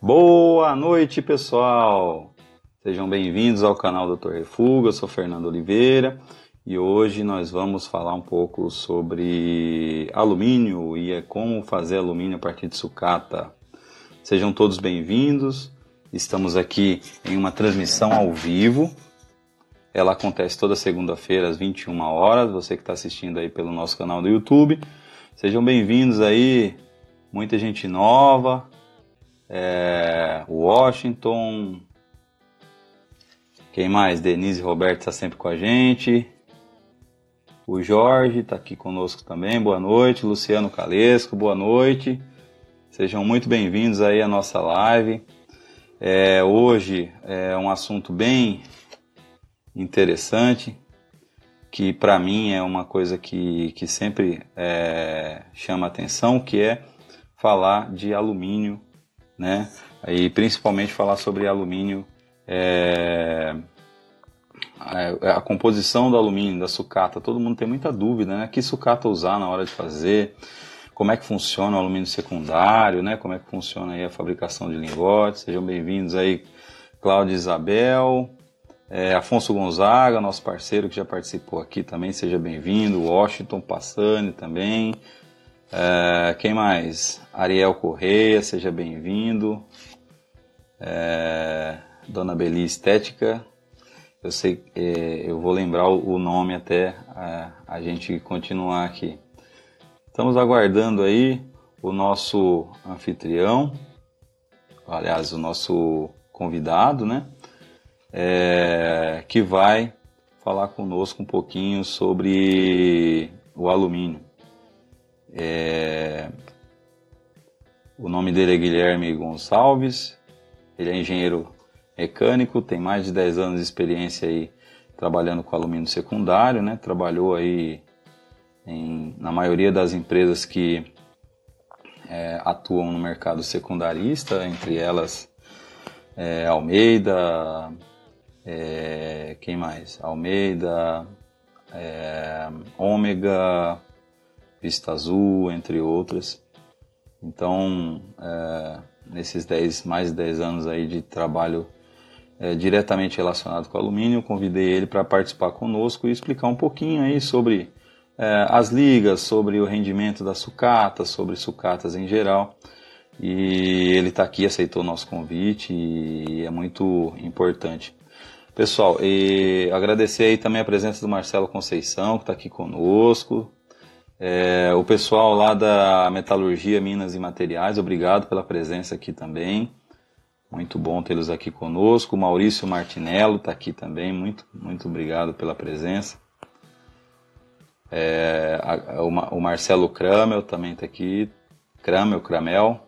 Boa noite, pessoal! Sejam bem-vindos ao canal Dr. Refuga, eu sou Fernando Oliveira e hoje nós vamos falar um pouco sobre alumínio e é como fazer alumínio a partir de sucata. Sejam todos bem-vindos, estamos aqui em uma transmissão ao vivo. Ela acontece toda segunda-feira às 21 horas, você que está assistindo aí pelo nosso canal do YouTube. Sejam bem-vindos aí, muita gente nova, é, Washington, quem mais? Denise Roberto está sempre com a gente. O Jorge está aqui conosco também, boa noite. Luciano Calesco, boa noite. Sejam muito bem-vindos aí à nossa live. É, hoje é um assunto bem interessante, que para mim é uma coisa que, que sempre é, chama atenção, que é falar de alumínio, né? E principalmente falar sobre alumínio, é, a, a, composição do alumínio, da sucata. Todo mundo tem muita dúvida, né? Que sucata usar na hora de fazer? Como é que funciona o alumínio secundário, né? Como é que funciona aí a fabricação de lingotes? Sejam bem-vindos aí, Cláudia Isabel, é, Afonso Gonzaga, nosso parceiro que já participou aqui também, seja bem-vindo. Washington Passani também. É, quem mais? Ariel Correia, seja bem-vindo. É, Dona Beli Estética, eu sei, é, eu vou lembrar o nome até a, a gente continuar aqui. Estamos aguardando aí o nosso anfitrião, aliás, o nosso convidado, né? é, que vai falar conosco um pouquinho sobre o alumínio. É, o nome dele é Guilherme Gonçalves, ele é engenheiro mecânico, tem mais de 10 anos de experiência aí trabalhando com alumínio secundário, né? Trabalhou aí em, na maioria das empresas que é, atuam no mercado secundarista, entre elas é, Almeida, é, quem mais? Almeida, é, Ômega, Vista Azul, entre outras. Então, é, nesses 10, mais de 10 anos aí de trabalho é, diretamente relacionado com alumínio, convidei ele para participar conosco e explicar um pouquinho aí sobre é, as ligas, sobre o rendimento da sucata, sobre sucatas em geral. E ele está aqui, aceitou o nosso convite e é muito importante Pessoal, e agradecer aí também a presença do Marcelo Conceição, que está aqui conosco. É, o pessoal lá da Metalurgia, Minas e Materiais, obrigado pela presença aqui também. Muito bom tê-los aqui conosco. Maurício Martinello está aqui também, muito, muito obrigado pela presença. É, a, o, o Marcelo Kramel também está aqui. Kramel, Kramel.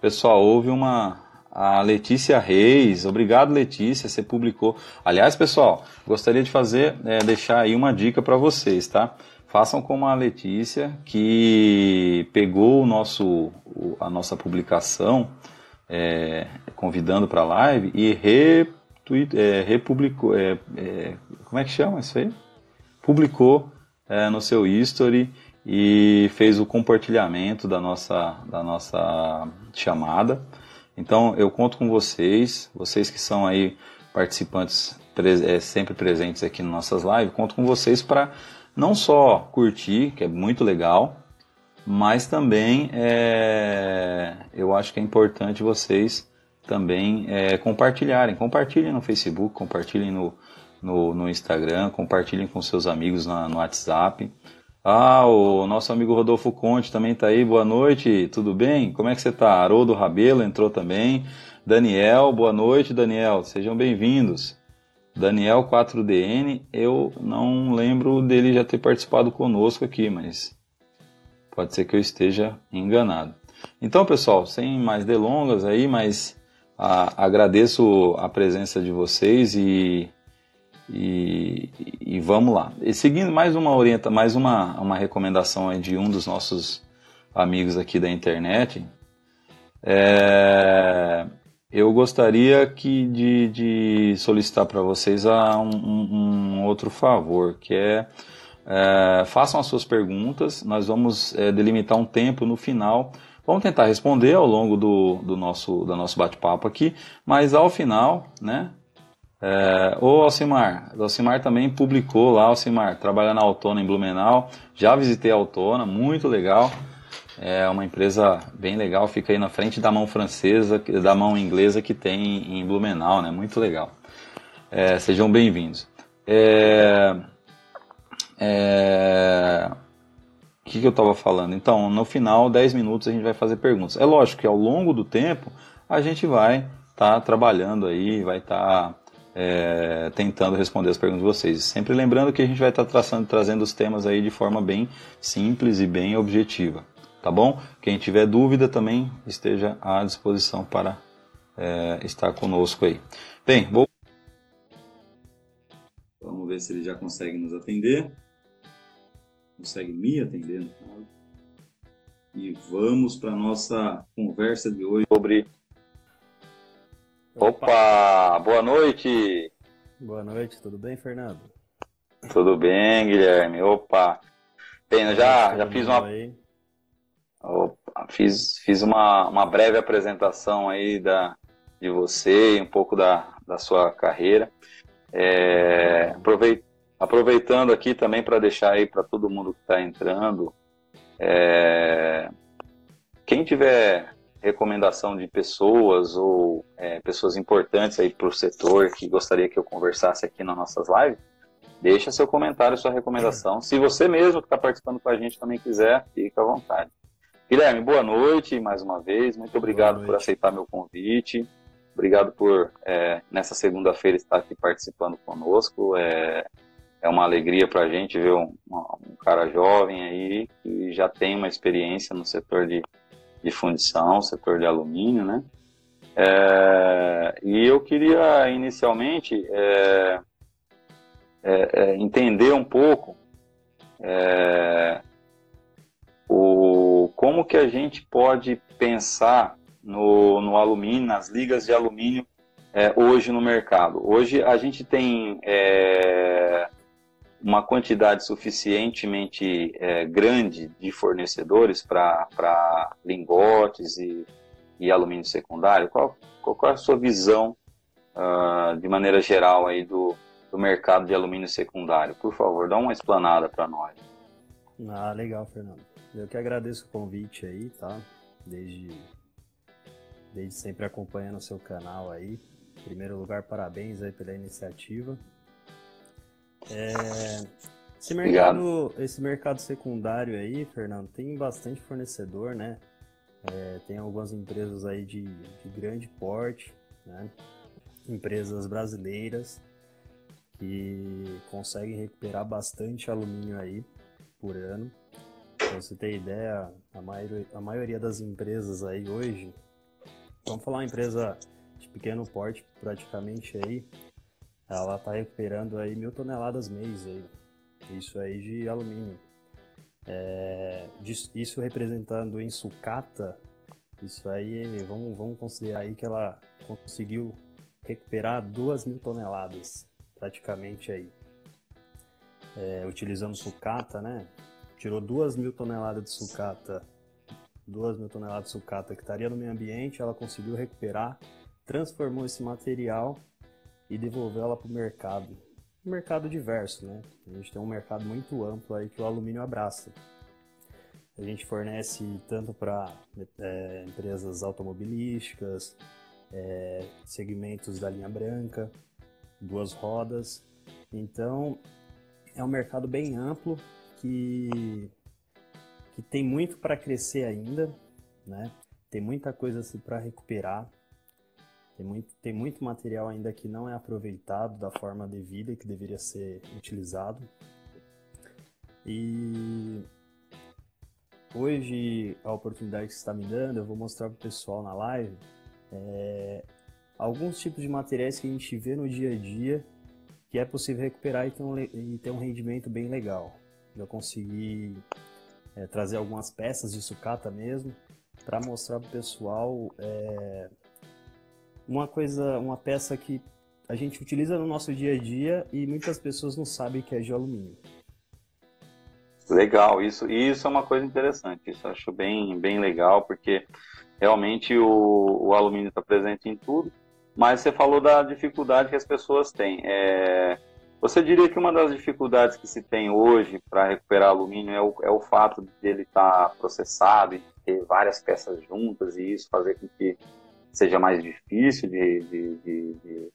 Pessoal, houve uma, a Letícia Reis. Obrigado, Letícia, você publicou. Aliás, pessoal, gostaria de fazer, é, deixar aí uma dica para vocês, tá? Façam como a Letícia, que pegou o nosso, a nossa publicação, é, convidando para a live, e retweet, é, republicou. É, é, como é que chama isso aí? Publicou é, no seu history e fez o compartilhamento da nossa, da nossa chamada. Então eu conto com vocês, vocês que são aí participantes é, sempre presentes aqui nas nossas lives, conto com vocês para não só curtir, que é muito legal, mas também é, eu acho que é importante vocês também é, compartilharem. Compartilhem no Facebook, compartilhem no, no, no, Instagram, compartilhem com seus amigos na, no WhatsApp. Ah, o nosso amigo Rodolfo Conte também está aí. Boa noite, tudo bem? Como é que você está? Haroldo Rabelo entrou também. Daniel, boa noite, Daniel. Sejam bem-vindos. Daniel 4DN, eu não lembro dele já ter participado conosco aqui, mas pode ser que eu esteja enganado. Então, pessoal, sem mais delongas aí, mas a, agradeço a presença de vocês e e, e, vamos lá. E seguindo mais uma orienta, mais uma, uma recomendação de um dos nossos amigos aqui da internet, é, eu gostaria que de, de solicitar para vocês um, um, um, outro favor, que é, é, façam as suas perguntas. Nós vamos é, delimitar um tempo no final Vamos tentar responder ao longo do, do nosso, do nosso bate-papo aqui, mas ao final, né? É, o Alcimar, o Alcimar também publicou lá, Alcimar, trabalha na Autona em Blumenau, já visitei a Autona, muito legal, é uma empresa bem legal, fica aí na frente da mão francesa, da mão inglesa que tem em Blumenau, né, muito legal. É, sejam bem-vindos. É, é, o que, que eu estava falando? Então, no final, 10 minutos, a gente vai fazer perguntas. É lógico que ao longo do tempo, a gente vai estar tá trabalhando aí, vai estar tá, é, tentando responder as perguntas de vocês. Sempre lembrando que a gente vai estar tá traçando, trazendo os temas aí de forma bem simples e bem objetiva. Tá bom? Quem tiver dúvida também esteja à disposição para é, estar conosco aí. Bem, vou... Vamos ver se ele já consegue nos atender consegue me atender no caso. E vamos para nossa conversa de hoje sobre. Opa, boa noite! Boa noite, tudo bem, Fernando? Tudo bem, Guilherme. Opa! Bem, já, já fiz uma. Opa, fiz, fiz uma, uma breve apresentação aí da, de você e um pouco da, da sua carreira. É, Aproveitando aqui também para deixar aí para todo mundo que está entrando, é... quem tiver recomendação de pessoas ou é, pessoas importantes aí para o setor que gostaria que eu conversasse aqui nas nossas lives, deixa seu comentário, sua recomendação. Se você mesmo que está participando com a gente também quiser, fica à vontade. Guilherme, boa noite mais uma vez. Muito obrigado por aceitar meu convite. Obrigado por, é, nessa segunda-feira, estar aqui participando conosco. É, é uma alegria para a gente ver um, um, cara jovem aí que já tem uma experiência no setor de, de fundição, setor de alumínio, né? É, e eu queria inicialmente é, é, é entender um pouco o, como que a gente pode pensar no, no alumínio, nas ligas de alumínio é, hoje no mercado. Hoje a gente tem uma quantidade suficientemente é, grande de fornecedores para lingotes e, e, alumínio secundário? Qual, qual, é a sua visão, uh, de maneira geral, aí do, do mercado de alumínio secundário? Por favor, dá uma explanada para nós. Ah, legal, Fernando. Eu que agradeço o convite aí, tá? Desde, desde sempre acompanhando o seu canal aí. Em primeiro lugar, parabéns aí pela iniciativa. É, esse, mercado, esse mercado secundário aí, Fernando, tem bastante fornecedor, né? É, tem algumas empresas aí de, de grande porte, né? Empresas brasileiras que conseguem recuperar bastante alumínio aí por ano. Pra você ter ideia, a maioria, a maioria das empresas aí hoje, vamos falar uma empresa de pequeno porte praticamente aí, ela está recuperando aí mil toneladas mês aí. Isso aí de alumínio. É, isso representando em sucata, isso aí, vamos, vamos considerar aí que ela conseguiu recuperar duas mil toneladas, praticamente aí. É, utilizando sucata, né? Tirou duas mil toneladas de sucata, duas mil toneladas de sucata que estaria no meio ambiente, ela conseguiu recuperar, transformou esse material e devolvê-la para o mercado. Um mercado diverso, né? A gente tem um mercado muito amplo aí que o alumínio abraça. A gente fornece tanto para é, empresas automobilísticas, é, segmentos da linha branca, duas rodas. Então, é um mercado bem amplo que, que tem muito para crescer ainda, né? Tem muita coisa assim, para recuperar. Tem muito, tem muito material ainda que não é aproveitado da forma devida que deveria ser utilizado. E hoje a oportunidade que você está me dando, eu vou mostrar para o pessoal na live é, alguns tipos de materiais que a gente vê no dia a dia que é possível recuperar e ter um, e ter um rendimento bem legal. Eu consegui é, trazer algumas peças de sucata mesmo para mostrar para o pessoal é, uma coisa, uma peça que a gente utiliza no nosso dia a dia e muitas pessoas não sabem que é de alumínio. Legal, isso, isso é uma coisa interessante, isso eu acho bem, bem legal, porque realmente o, o alumínio está presente em tudo, mas você falou da dificuldade que as pessoas têm. É, você diria que uma das dificuldades que se tem hoje para recuperar alumínio é o, é o fato de ele estar tá processado e ter várias peças juntas e isso fazer com que seja mais difícil de, de, de, de,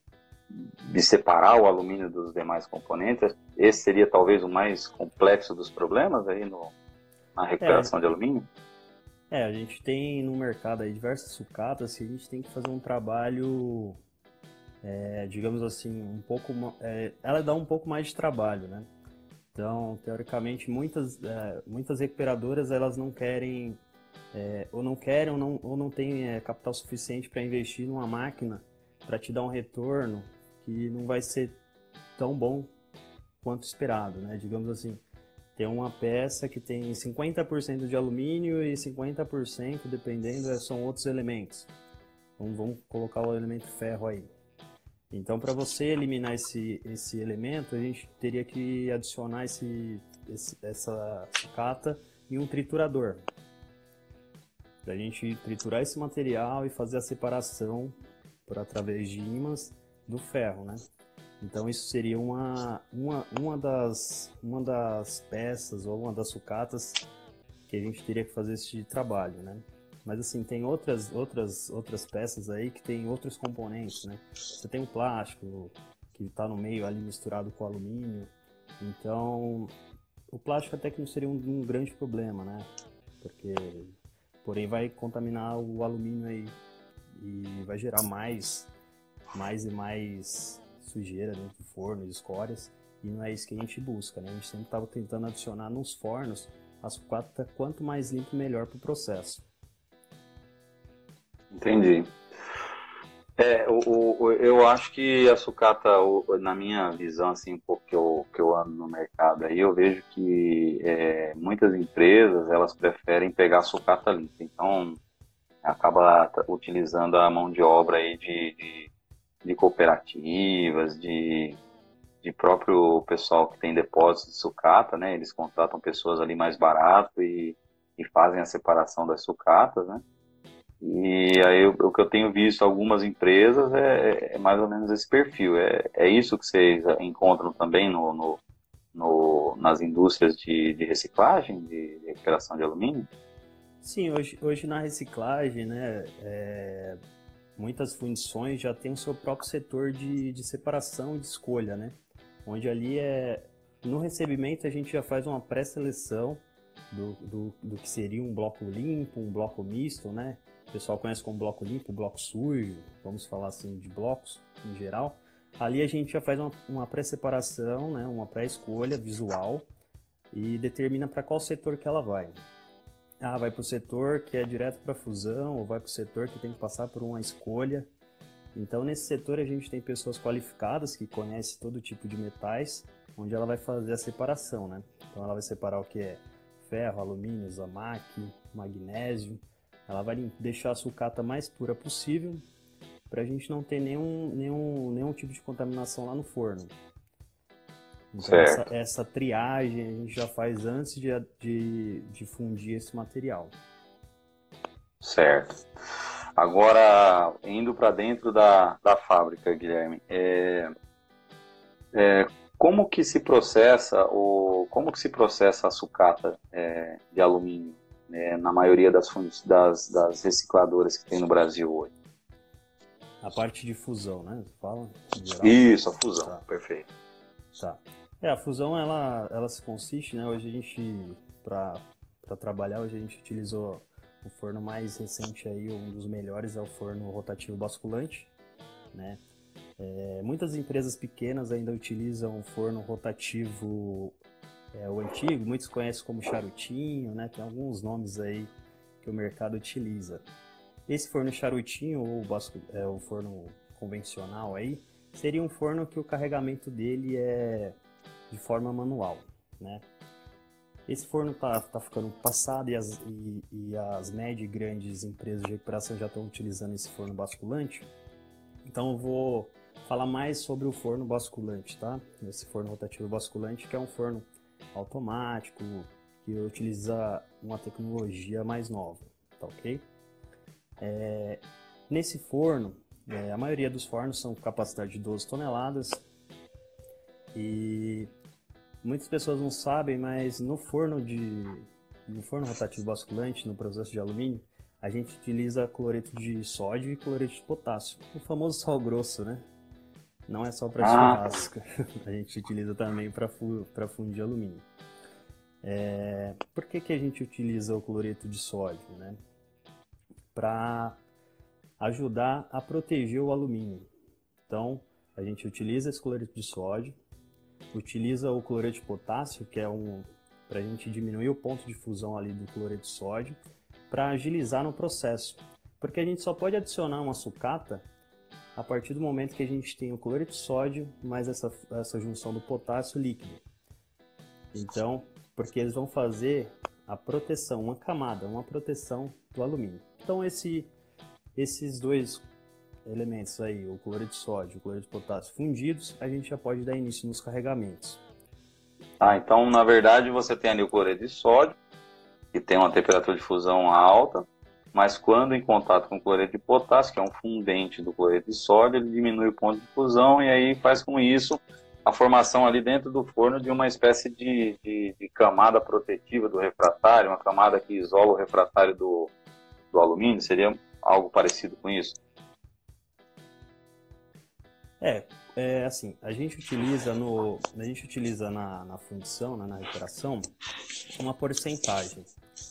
de separar o alumínio dos demais componentes? Esse seria talvez o mais complexo dos problemas aí no, na recuperação é, de alumínio? É, a gente tem no mercado aí diversas sucatas que a gente tem que fazer um trabalho, é, digamos assim, um pouco. É, ela dá um pouco mais de trabalho, né? Então, teoricamente, muitas, é, muitas recuperadoras elas não querem é, ou não querem ou não, ou não têm é, capital suficiente para investir numa máquina para te dar um retorno que não vai ser tão bom quanto esperado, né? Digamos assim, tem uma peça que tem 50% de alumínio e 50%, dependendo, é, são outros elementos. Então vamos colocar o elemento ferro aí. Então, para você eliminar esse, esse elemento, a gente teria que adicionar esse, esse essa sucata em um triturador para a gente triturar esse material e fazer a separação por através de ímãs do ferro, né? Então isso seria uma, uma, uma, das, uma das peças ou uma das sucatas que a gente teria que fazer esse trabalho, né? Mas assim, tem outras, outras, outras peças aí que tem outros componentes, né? Você tem o plástico que está no meio ali misturado com alumínio, então o plástico até que não seria um, um grande problema, né? Porque porém vai contaminar o alumínio aí e vai gerar mais, mais e mais sujeira dentro do forno, escórias, e não é isso que a gente busca, né? A gente sempre estava tentando adicionar nos fornos a sucata quanto mais limpo melhor para o processo. Entendi. É, o, o, eu acho que a sucata, na minha visão, assim, um pouco que eu, que eu ando no mercado aí, eu vejo que é, muitas empresas, elas preferem pegar a sucata limpa. Então, acaba utilizando a mão de obra aí de, de, de cooperativas, de, de próprio pessoal que tem depósitos de sucata, né? Eles contratam pessoas ali mais barato e, e fazem a separação das sucatas, né? E aí o que eu tenho visto algumas empresas é, é mais ou menos esse perfil. É, é isso que vocês encontram também no, no, no nas indústrias de, de, reciclagem, de recuperação de alumínio? Sim, hoje, hoje na reciclagem, né, é, muitas fundições já têm o seu próprio setor de, de separação e de escolha, né? Onde ali é no recebimento a gente já faz uma pré-seleção do, do, do que seria um bloco limpo, um bloco misto, né? O pessoal conhece como bloco limpo, bloco sujo, vamos falar assim de blocos em geral. Ali a gente já faz uma, uma pré-separação, né, uma pré-escolha visual e determina para qual setor que ela vai. Ah, vai para o setor que é direto para fusão ou vai para o setor que tem que passar por uma escolha. Então, nesse setor, a gente tem pessoas qualificadas que conhecem todo tipo de metais, onde ela vai fazer a separação, né? Então, ela vai separar o que é ferro, alumínio, zamac, magnésio, ela vai deixar a sucata mais pura possível para a gente não ter nenhum, nenhum, nenhum tipo de contaminação lá no forno. Então essa, essa, triagem a gente já faz antes de, de, de fundir esse material. Certo. Agora, indo para dentro da, da fábrica, Guilherme, é, é, como que se processa o como que se processa a sucata é, de alumínio? Né, na maioria das, das, das, recicladoras que tem no Brasil hoje. A parte de fusão, né? Fala, Isso, a fusão, tá. perfeito. Tá. É, a fusão, ela, ela se consiste, né? Hoje a gente, para trabalhar, hoje a gente utilizou o forno mais recente aí, um dos melhores é o forno rotativo basculante, né? É, muitas empresas pequenas ainda utilizam o forno rotativo é, o antigo, muitos conhecem como charutinho, né? Tem alguns nomes aí que o mercado utiliza. Esse forno charutinho ou é, o forno convencional aí seria um forno que o carregamento dele é de forma manual, né? Esse forno tá, tá ficando passado e as, e, e as médias e grandes empresas de recuperação já estão utilizando esse forno basculante. Então eu vou falar mais sobre o forno basculante, tá? Esse forno rotativo basculante, que é um forno automático, que utiliza uma tecnologia mais nova, tá ok? É, nesse forno, é, a maioria dos fornos são com capacidade de 12 toneladas e muitas pessoas não sabem, mas no forno de no forno rotativo basculante, no processo de alumínio, a gente utiliza cloreto de sódio e cloreto de potássio, o famoso sal grosso, né? Não é só para ah. churrasco, a gente utiliza também para fundir alumínio. É, por que, que a gente utiliza o cloreto de sódio? Né? Para ajudar a proteger o alumínio. Então, a gente utiliza esse cloreto de sódio, utiliza o cloreto de potássio, que é um para a gente diminuir o ponto de fusão ali do cloreto de sódio, para agilizar no processo. Porque a gente só pode adicionar uma sucata a partir do momento que a gente tem o cloreto de sódio mais essa, essa junção do potássio líquido. Então, porque eles vão fazer a proteção, uma camada, uma proteção do alumínio. Então esse, esses dois elementos aí, o cloreto de sódio e o cloreto de potássio fundidos, a gente já pode dar início nos carregamentos. Ah, então na verdade você tem ali o cloreto de sódio, que tem uma temperatura de fusão alta, mas quando em contato com cloreto de potássio, que é um fundente do cloreto de sódio, ele diminui o ponto de fusão e aí faz com isso a formação ali dentro do forno de uma espécie de, de, de, camada protetiva do refratário, uma camada que isola o refratário do, do alumínio? Seria algo parecido com isso? É, é assim, a gente utiliza no, a gente utiliza na, na fundição, né, na recuperação, uma porcentagem.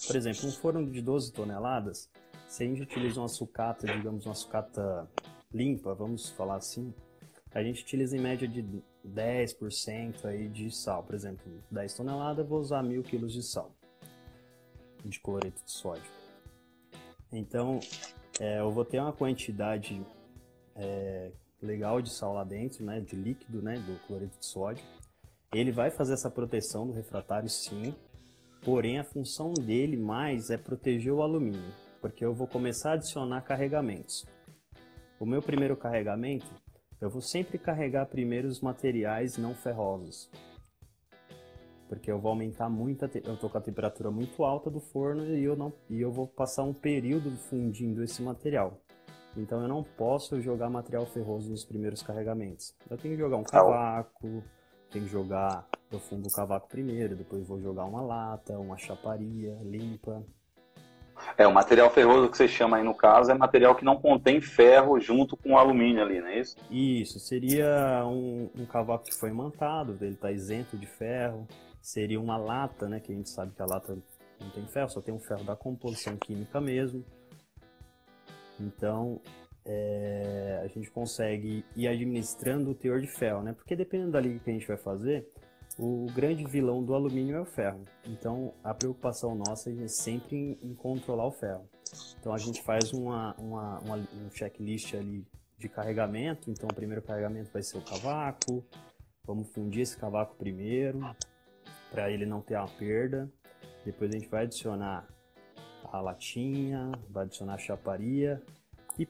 Por exemplo, um forno de 12 toneladas, se a gente utiliza uma sucata, digamos uma sucata limpa, vamos falar assim, a gente utiliza em média de 10% aí de sal. Por exemplo, 10 toneladas, vou usar 1000 kg de sal, de cloreto de sódio. Então, é, eu vou ter uma quantidade é, legal de sal lá dentro, né, de líquido, né, do cloreto de sódio. Ele vai fazer essa proteção do refratário, sim, porém a função dele mais é proteger o alumínio, porque eu vou começar a adicionar carregamentos. O meu primeiro carregamento eu vou sempre carregar primeiro os materiais não ferrosos. Porque eu vou aumentar muito, te... eu tô com a temperatura muito alta do forno e eu, não... e eu vou passar um período fundindo esse material. Então eu não posso jogar material ferroso nos primeiros carregamentos. Eu tenho que jogar um cavaco, tenho que jogar, eu fundo o cavaco primeiro, depois vou jogar uma lata, uma chaparia limpa. É, o material ferroso que você chama aí no caso é material que não contém ferro junto com o alumínio ali, não é isso? Isso, seria um, um cavaco que foi mantado, ele está isento de ferro. Seria uma lata, né, que a gente sabe que a lata não tem ferro, só tem um ferro da composição química mesmo. Então, é, a gente consegue ir administrando o teor de ferro, né? Porque dependendo da liga que a gente vai fazer, o grande vilão do alumínio é o ferro. Então, a preocupação nossa é sempre em, em controlar o ferro. Então, a gente faz uma, uma, uma, um checklist ali de carregamento. Então, o primeiro carregamento vai ser o cavaco. Vamos fundir esse cavaco primeiro, para ele não ter uma perda. Depois a gente vai adicionar a latinha, vai adicionar a chaparia. E,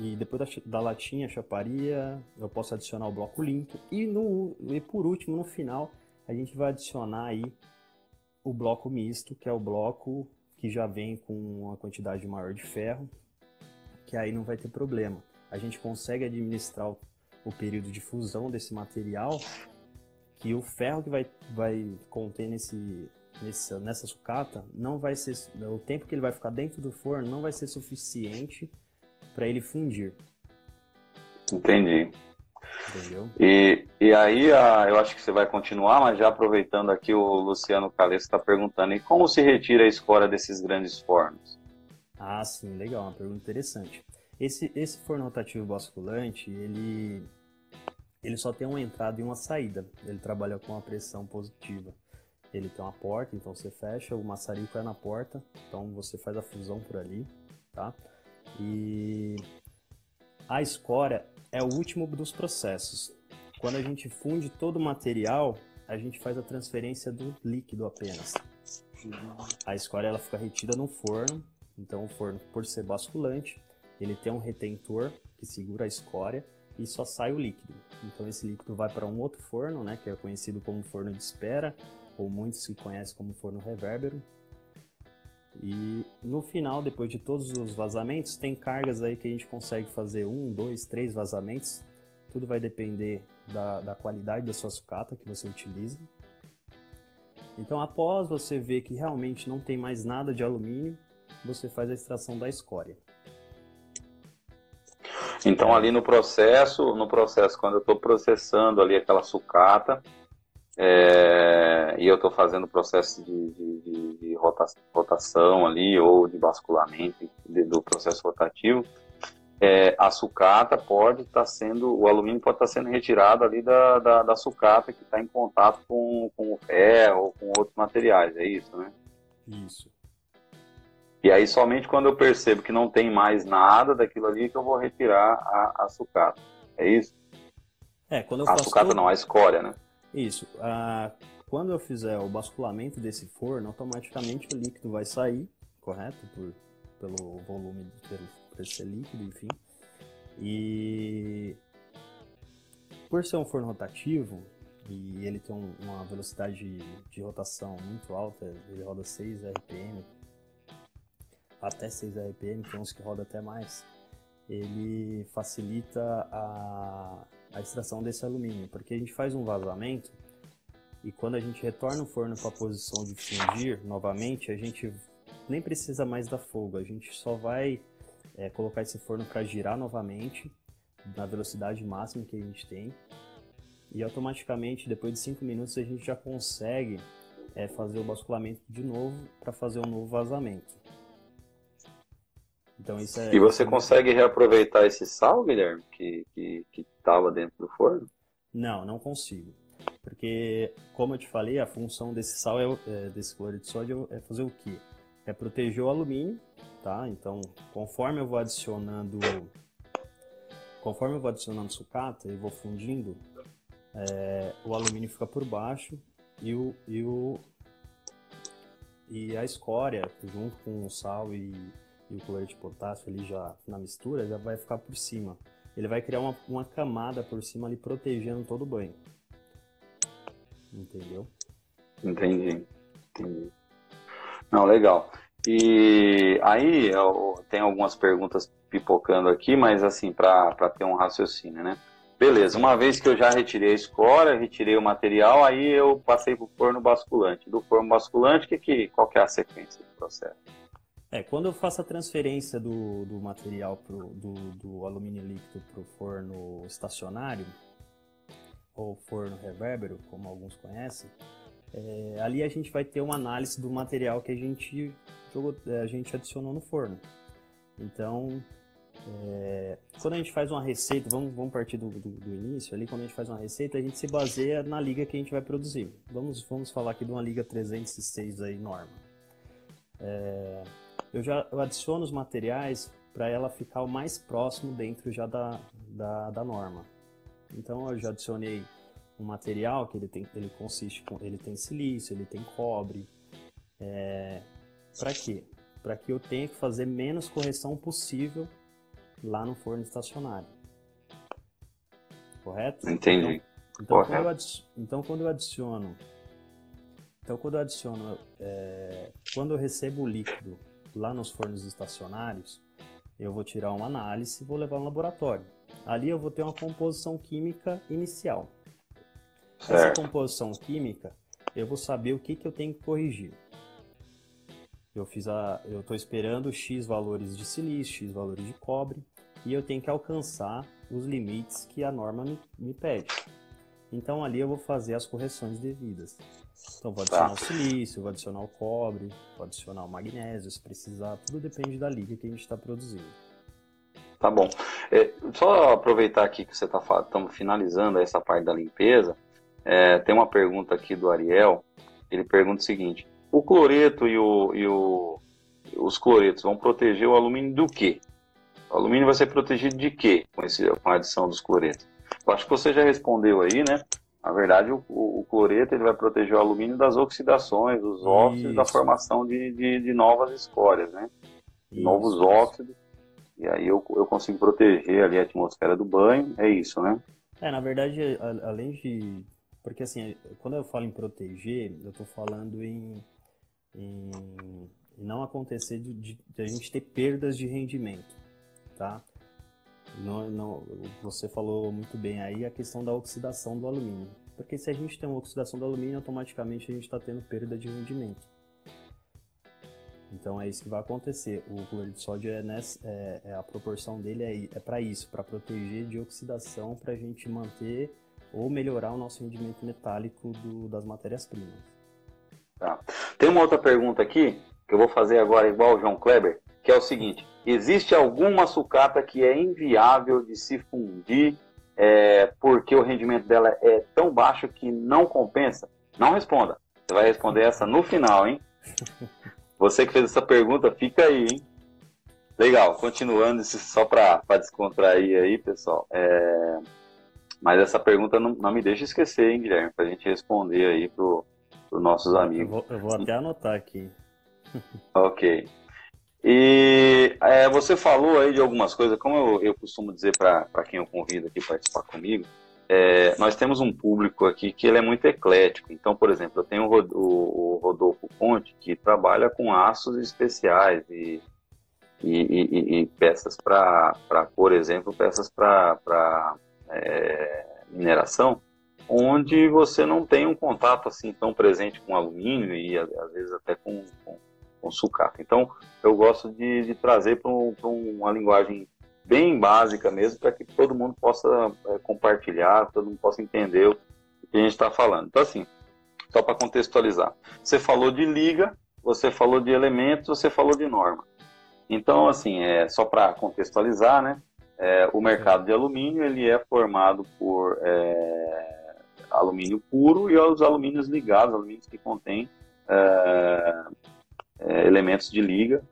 e depois da, da latinha, chaparia, eu posso adicionar o bloco limpo. E, no, e por último, no final, a gente vai adicionar aí o bloco misto, que é o bloco que já vem com uma quantidade maior de ferro, que aí não vai ter problema. A gente consegue administrar o, o período de fusão desse material, que o ferro que vai, vai conter nesse, nesse, nessa sucata não vai ser o tempo que ele vai ficar dentro do forno não vai ser suficiente para ele fundir. Entendi. Entendeu? E, e aí, a, eu acho que você vai continuar, mas já aproveitando aqui, o Luciano Calesso está perguntando: e como se retira a escória desses grandes fornos? Ah, sim, legal, uma pergunta interessante. Esse, esse forno rotativo basculante, ele, ele só tem uma entrada e uma saída. Ele trabalha com uma pressão positiva. Ele tem uma porta, então você fecha, o maçarico é na porta, então você faz a fusão por ali, tá? E a escória é o último dos processos. Quando a gente funde todo o material, a gente faz a transferência do líquido apenas. A escória ela fica retida no forno, então o forno, por ser basculante, ele tem um retentor que segura a escória e só sai o líquido. Então esse líquido vai para um outro forno, né, que é conhecido como forno de espera, ou muitos se conhecem como forno revérbero. E no final, depois de todos os vazamentos, tem cargas aí que a gente consegue fazer um, dois, três vazamentos. Tudo vai depender da, da qualidade da sua sucata que você utiliza. Então, após você ver que realmente não tem mais nada de alumínio, você faz a extração da escória. Então, ali no processo, no processo, quando eu estou processando ali aquela sucata, é, e eu estou fazendo o processo de, de, de, rotação ali, ou de basculamento de, do processo rotativo, é, a sucata pode estar tá sendo, o alumínio pode estar tá sendo retirado ali da, da, da sucata que está em contato com, com o ferro ou com outros materiais, é isso, né? Isso. E aí somente quando eu percebo que não tem mais nada daquilo ali que eu vou retirar a, a sucata, é isso? É, quando eu a sucata não, a escória, né? Isso. Ah, quando eu fizer o basculamento desse forno, automaticamente o líquido vai sair, correto? Por, pelo volume, pelo, por ser líquido, enfim. E por ser um forno rotativo e ele tem um, uma velocidade de, de, rotação muito alta, ele roda 6 RPM, até 6 RPM, tem uns que roda até mais, ele facilita a, a extração desse alumínio, porque a gente faz um vazamento e quando a gente retorna o forno para a posição de fundir novamente, a gente nem precisa mais da folga, a gente só vai é, colocar esse forno para girar novamente na velocidade máxima que a gente tem e automaticamente depois de 5 minutos a gente já consegue é, fazer o basculamento de novo para fazer um novo vazamento. Então isso é. E você consegue reaproveitar esse sal, Guilherme, que estava dentro do forno? Não, não consigo. Porque, como eu te falei, a função desse sal, é, é desse cloreto de sódio, é fazer o quê? É proteger o alumínio, tá? Então, conforme eu vou adicionando, conforme eu vou adicionando sucata e vou fundindo, é, o alumínio fica por baixo e o, e o e a escória junto com o sal e e o cloreto de potássio ali já na mistura já vai ficar por cima. Ele vai criar uma, uma camada por cima ali protegendo todo o banho. Entendeu? Entendi. Entendi. Não, legal. E aí eu, tem algumas perguntas pipocando aqui, mas assim, para ter um raciocínio, né? Beleza, uma vez que eu já retirei a escória, retirei o material, aí eu passei para o forno basculante. Do forno basculante, que, que, qual que é a sequência do processo? É, quando eu faço a transferência do, do material pro, do, do alumínio líquido para o forno estacionário, ou forno revérbero, como alguns conhecem, é, ali a gente vai ter uma análise do material que a gente, jogou, é, a gente adicionou no forno. Então, é, quando a gente faz uma receita, vamos, vamos partir do, do, do, início ali, quando a gente faz uma receita, a gente se baseia na liga que a gente vai produzir. Vamos, vamos falar aqui de uma liga 306 aí, norma. É, eu já eu adiciono os materiais para ela ficar o mais próximo dentro já da, da, da, norma. Então eu já adicionei um material que ele tem, ele consiste com, ele tem silício, ele tem cobre. É, para quê? Para que eu tenha que fazer menos correção possível lá no forno estacionário. Correto? Entendi. Então, então, quando, eu então quando eu adiciono então, quando eu adiciono, é, quando eu recebo o líquido lá nos fornos estacionários, eu vou tirar uma análise e vou levar no laboratório. Ali eu vou ter uma composição química inicial. Essa composição química, eu vou saber o que, que eu tenho que corrigir. Eu fiz a, eu estou esperando x valores de silício, x valores de cobre, e eu tenho que alcançar os limites que a norma me, me pede. Então ali eu vou fazer as correções devidas. Então vou adicionar tá. o silício, vou adicionar o cobre, vou adicionar o magnésio, se precisar, tudo depende da liga que a gente está produzindo. Tá bom. É, só aproveitar aqui que você está estamos finalizando essa parte da limpeza. É, tem uma pergunta aqui do Ariel. Ele pergunta o seguinte: o cloreto e, o, e o, os cloretos vão proteger o alumínio do quê? O alumínio vai ser protegido de quê com, esse, com a adição dos cloretos? Eu acho que você já respondeu aí, né? Na verdade, o, o, cloreto ele vai proteger o alumínio das oxidações, dos óxidos, da formação de, de, de, novas escórias, né? Isso. Novos óxidos. E aí eu, eu consigo proteger ali a atmosfera do banho, é isso, né? É, na verdade, além de Porque assim, quando eu falo em proteger, eu estou falando em, em, em, não acontecer de, de, de, a gente ter perdas de rendimento, tá? Não, não, você falou muito bem aí a questão da oxidação do alumínio. Porque se a gente tem uma oxidação do alumínio, automaticamente a gente está tendo perda de rendimento. Então é isso que vai acontecer. O cloreto de sódio é, nessa, é, é a proporção dele é, é para isso, para proteger de oxidação, para a gente manter ou melhorar o nosso rendimento metálico do, das matérias-primas. Tá. Tem uma outra pergunta aqui que eu vou fazer agora igual o João Kleber, que é o seguinte: existe alguma sucata que é inviável de se fundir é, porque o rendimento dela é tão baixo que não compensa? Não responda. Você vai responder essa no final, hein? Você que fez essa pergunta, fica aí, hein? Legal, continuando, só para descontrair aí, pessoal. É... Mas essa pergunta não, não me deixa esquecer, hein, Guilherme, para a gente responder aí para os nossos amigos. Eu vou, eu vou, até anotar aqui. ok. E é, você falou aí de algumas coisas, como eu, eu costumo dizer para quem eu convido aqui participar comigo, é, nós temos um público aqui que ele é muito eclético. Então, por exemplo, eu tenho o, Rodolfo Ponte, que trabalha com aços especiais e, e, e, e peças para, por exemplo, peças para é, mineração, onde você não tem um contato assim tão presente com alumínio e às vezes até com, com, com sucata. Então, eu gosto de, de trazer para um, uma linguagem bem básica mesmo, para que todo mundo possa é, compartilhar, todo mundo possa entender o que a gente está falando. Então, assim, só para contextualizar. Você falou de liga, você falou de elementos, você falou de norma. Então, assim, é, só para contextualizar, né? É, o mercado de alumínio ele é formado por é, alumínio puro e os alumínios ligados, alumínios que contêm é, é elementos de liga,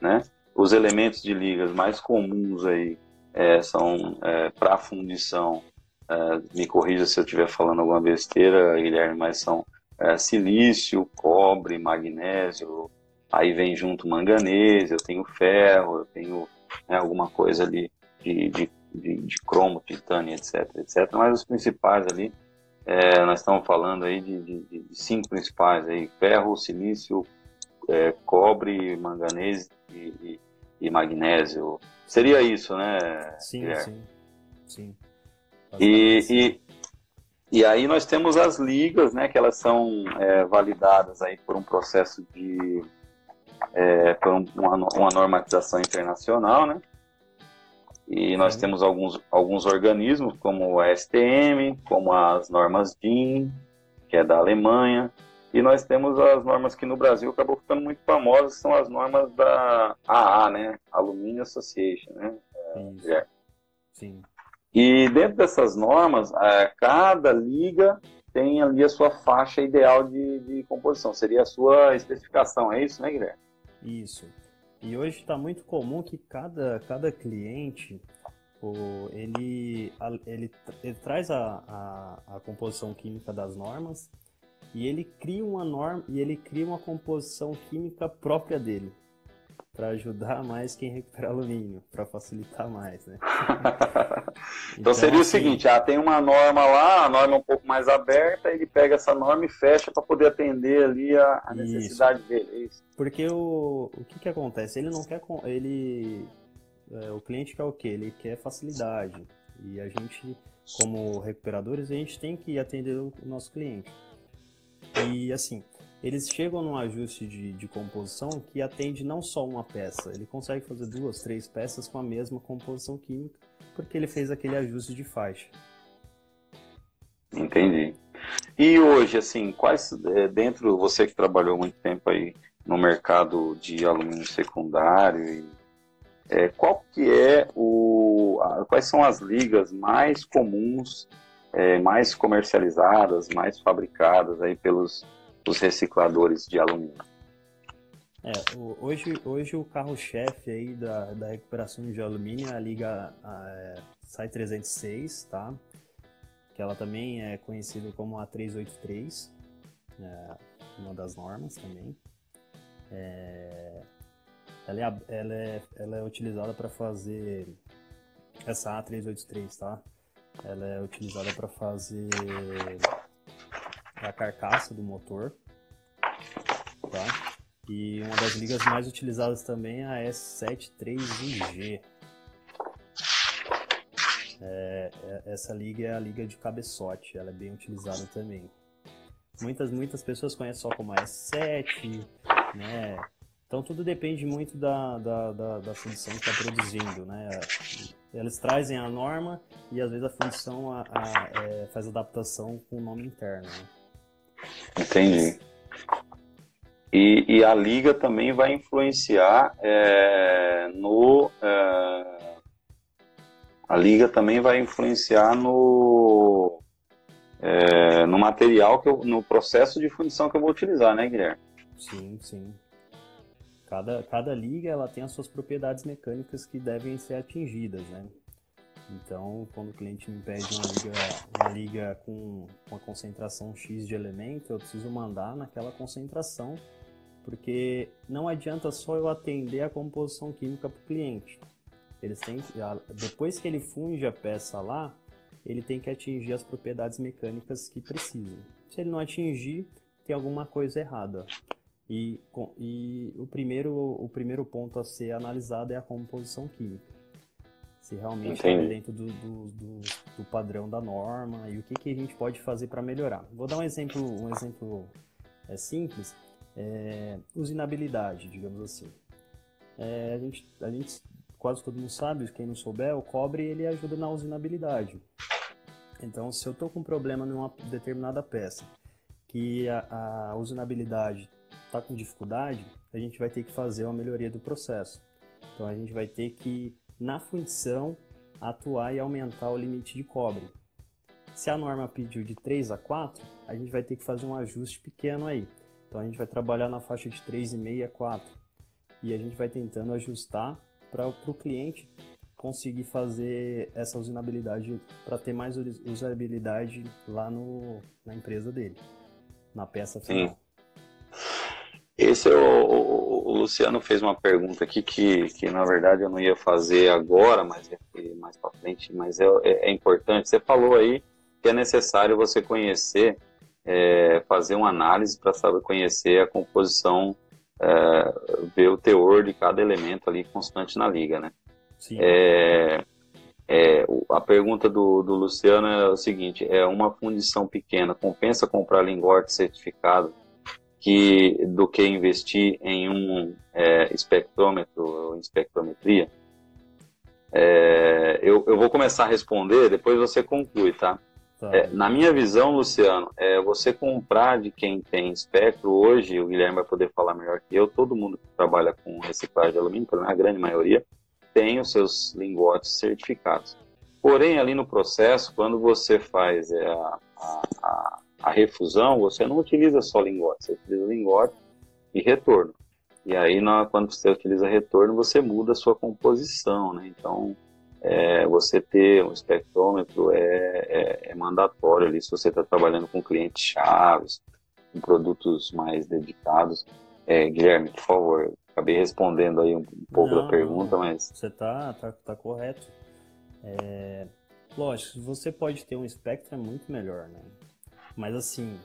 né? Os elementos de ligas mais comuns aí é, são é, para fundição, é, me corrija se eu estiver falando alguma besteira, Guilherme, mas são é, silício, cobre, magnésio, aí vem junto manganês, eu tenho ferro, eu tenho né, alguma coisa ali de, de, de, de, cromo, titânio, etc, etc. Mas os principais ali, é, nós estamos falando aí de, de, de, cinco principais aí, ferro, silício, é, cobre, manganês e, e, magnésio. Seria isso, né? Sim, Guilherme? sim. sim. E, e, e, aí nós temos as ligas, né? Que elas são é, validadas aí por um processo de... É, por uma, uma normatização internacional, né? E nós temos alguns, alguns organismos, como a STM, como as normas DIN, que é da Alemanha, e nós temos as normas que no Brasil acabou ficando muito famosas, são as normas da AA, né? Alumínio Association, né? É. Sim. E dentro dessas normas, é, cada liga tem ali a sua faixa ideal de, de composição, seria a sua especificação, é isso, né, Guilherme? Isso. E hoje está muito comum que cada, cada cliente ele, ele, ele traz a, a, a composição química das normas e ele cria uma norma e ele cria uma composição química própria dele para ajudar mais quem recupera alumínio, para facilitar mais, né? então, então, seria assim, o seguinte, ah, tem uma norma lá, a norma é um pouco mais aberta, ele pega essa norma e fecha para poder atender ali a, a necessidade isso. dele. É isso. Porque o, o que que acontece? Ele não quer ele é, o cliente quer o quê? Ele quer facilidade. E a gente, como recuperadores, a gente tem que atender o nosso cliente. E assim, eles chegam num ajuste de, de composição que atende não só uma peça, ele consegue fazer duas, três peças com a mesma composição química, porque ele fez aquele ajuste de faixa. Entendi. E hoje, assim, quais, é, dentro, você que trabalhou muito tempo aí no mercado de alumínio secundário, é, qual que é o, quais são as ligas mais comuns é, mais comercializadas, mais fabricadas aí pelos os recicladores de alumínio. É, hoje, hoje o carro-chefe aí da, da recuperação de alumínio é a liga a, é, SAI 306, tá? Que ela também é conhecida como a 383, é, uma das normas também. É, ela, é, ela, é, ela é utilizada para fazer essa A383, tá? Ela é utilizada para fazer a carcaça do motor. Tá? E uma das ligas mais utilizadas também é a S73UG. É, é, essa liga é a liga de cabeçote, ela é bem utilizada também. Muitas, muitas pessoas conhecem só como a S7, né? Então tudo depende muito da, da, da, da que está produzindo, né? Eles trazem a norma e às vezes a fundição a, a, é, faz adaptação com o nome interno. Né? Entendi. E, e, a liga também vai influenciar é, no. É, a liga também vai influenciar no. É, no material que eu, no processo de fundição que eu vou utilizar, né, Guilherme? Sim, sim. Cada, cada liga ela tem as suas propriedades mecânicas que devem ser atingidas, né? Então, quando o cliente me pede uma liga, uma liga com uma concentração X de elemento, eu preciso mandar naquela concentração, porque não adianta só eu atender a composição química para o cliente. Eles têm, depois que ele funde a peça lá, ele tem que atingir as propriedades mecânicas que precisam. Se ele não atingir, tem alguma coisa errada. E, e o, primeiro, o primeiro ponto a ser analisado é a composição química. Se realmente está dentro do, do, do, do, padrão da norma e o que, que a gente pode fazer para melhorar. Vou dar um exemplo, um exemplo é, simples. É, usinabilidade, digamos assim. É, a, gente, a gente, quase todo mundo sabe, quem não souber, o cobre ele ajuda na usinabilidade. Então, se eu estou com um problema numa determinada peça, que a, a usinabilidade está com dificuldade, a gente vai ter que fazer uma melhoria do processo. Então a gente vai ter que, na função, atuar e aumentar o limite de cobre. Se a norma pediu de 3 a 4, a gente vai ter que fazer um ajuste pequeno aí. Então a gente vai trabalhar na faixa de 3,5 a 4. E a gente vai tentando ajustar para o cliente conseguir fazer essa usinabilidade para ter mais usabilidade lá no, na empresa dele, na peça final. Sim. Esse é o, o, o, Luciano fez uma pergunta aqui que, que na verdade eu não ia fazer agora, mas mais para frente, mas é, é, é, importante. Você falou aí que é necessário você conhecer, é, fazer uma análise para saber conhecer a composição, é, ver o teor de cada elemento ali constante na liga, né? Sim. É, é, a pergunta do, do Luciano é o seguinte: é uma fundição pequena, compensa comprar lingote certificado? Que, do que investir em um é, espectrômetro ou espectrometria? É, eu, eu vou começar a responder, depois você conclui, tá? tá. É, na minha visão, Luciano, é você comprar de quem tem espectro hoje, o Guilherme vai poder falar melhor que eu, todo mundo que trabalha com reciclagem de alumínio, a grande maioria, tem os seus lingotes certificados. Porém, ali no processo, quando você faz é, a, a, a refusão, você não utiliza só lingote, você utiliza lingote e retorno. E aí, na, quando você utiliza retorno, você muda a sua composição, né? Então, é, você ter um espectrômetro é, é, é mandatório ali se você está trabalhando com clientes chaves, com produtos mais dedicados. É, Guilherme, por favor, acabei respondendo aí um, um pouco não, da pergunta, mas... Você está tá, tá correto. É, lógico, você pode ter um espectro é muito melhor, né? Mas assim,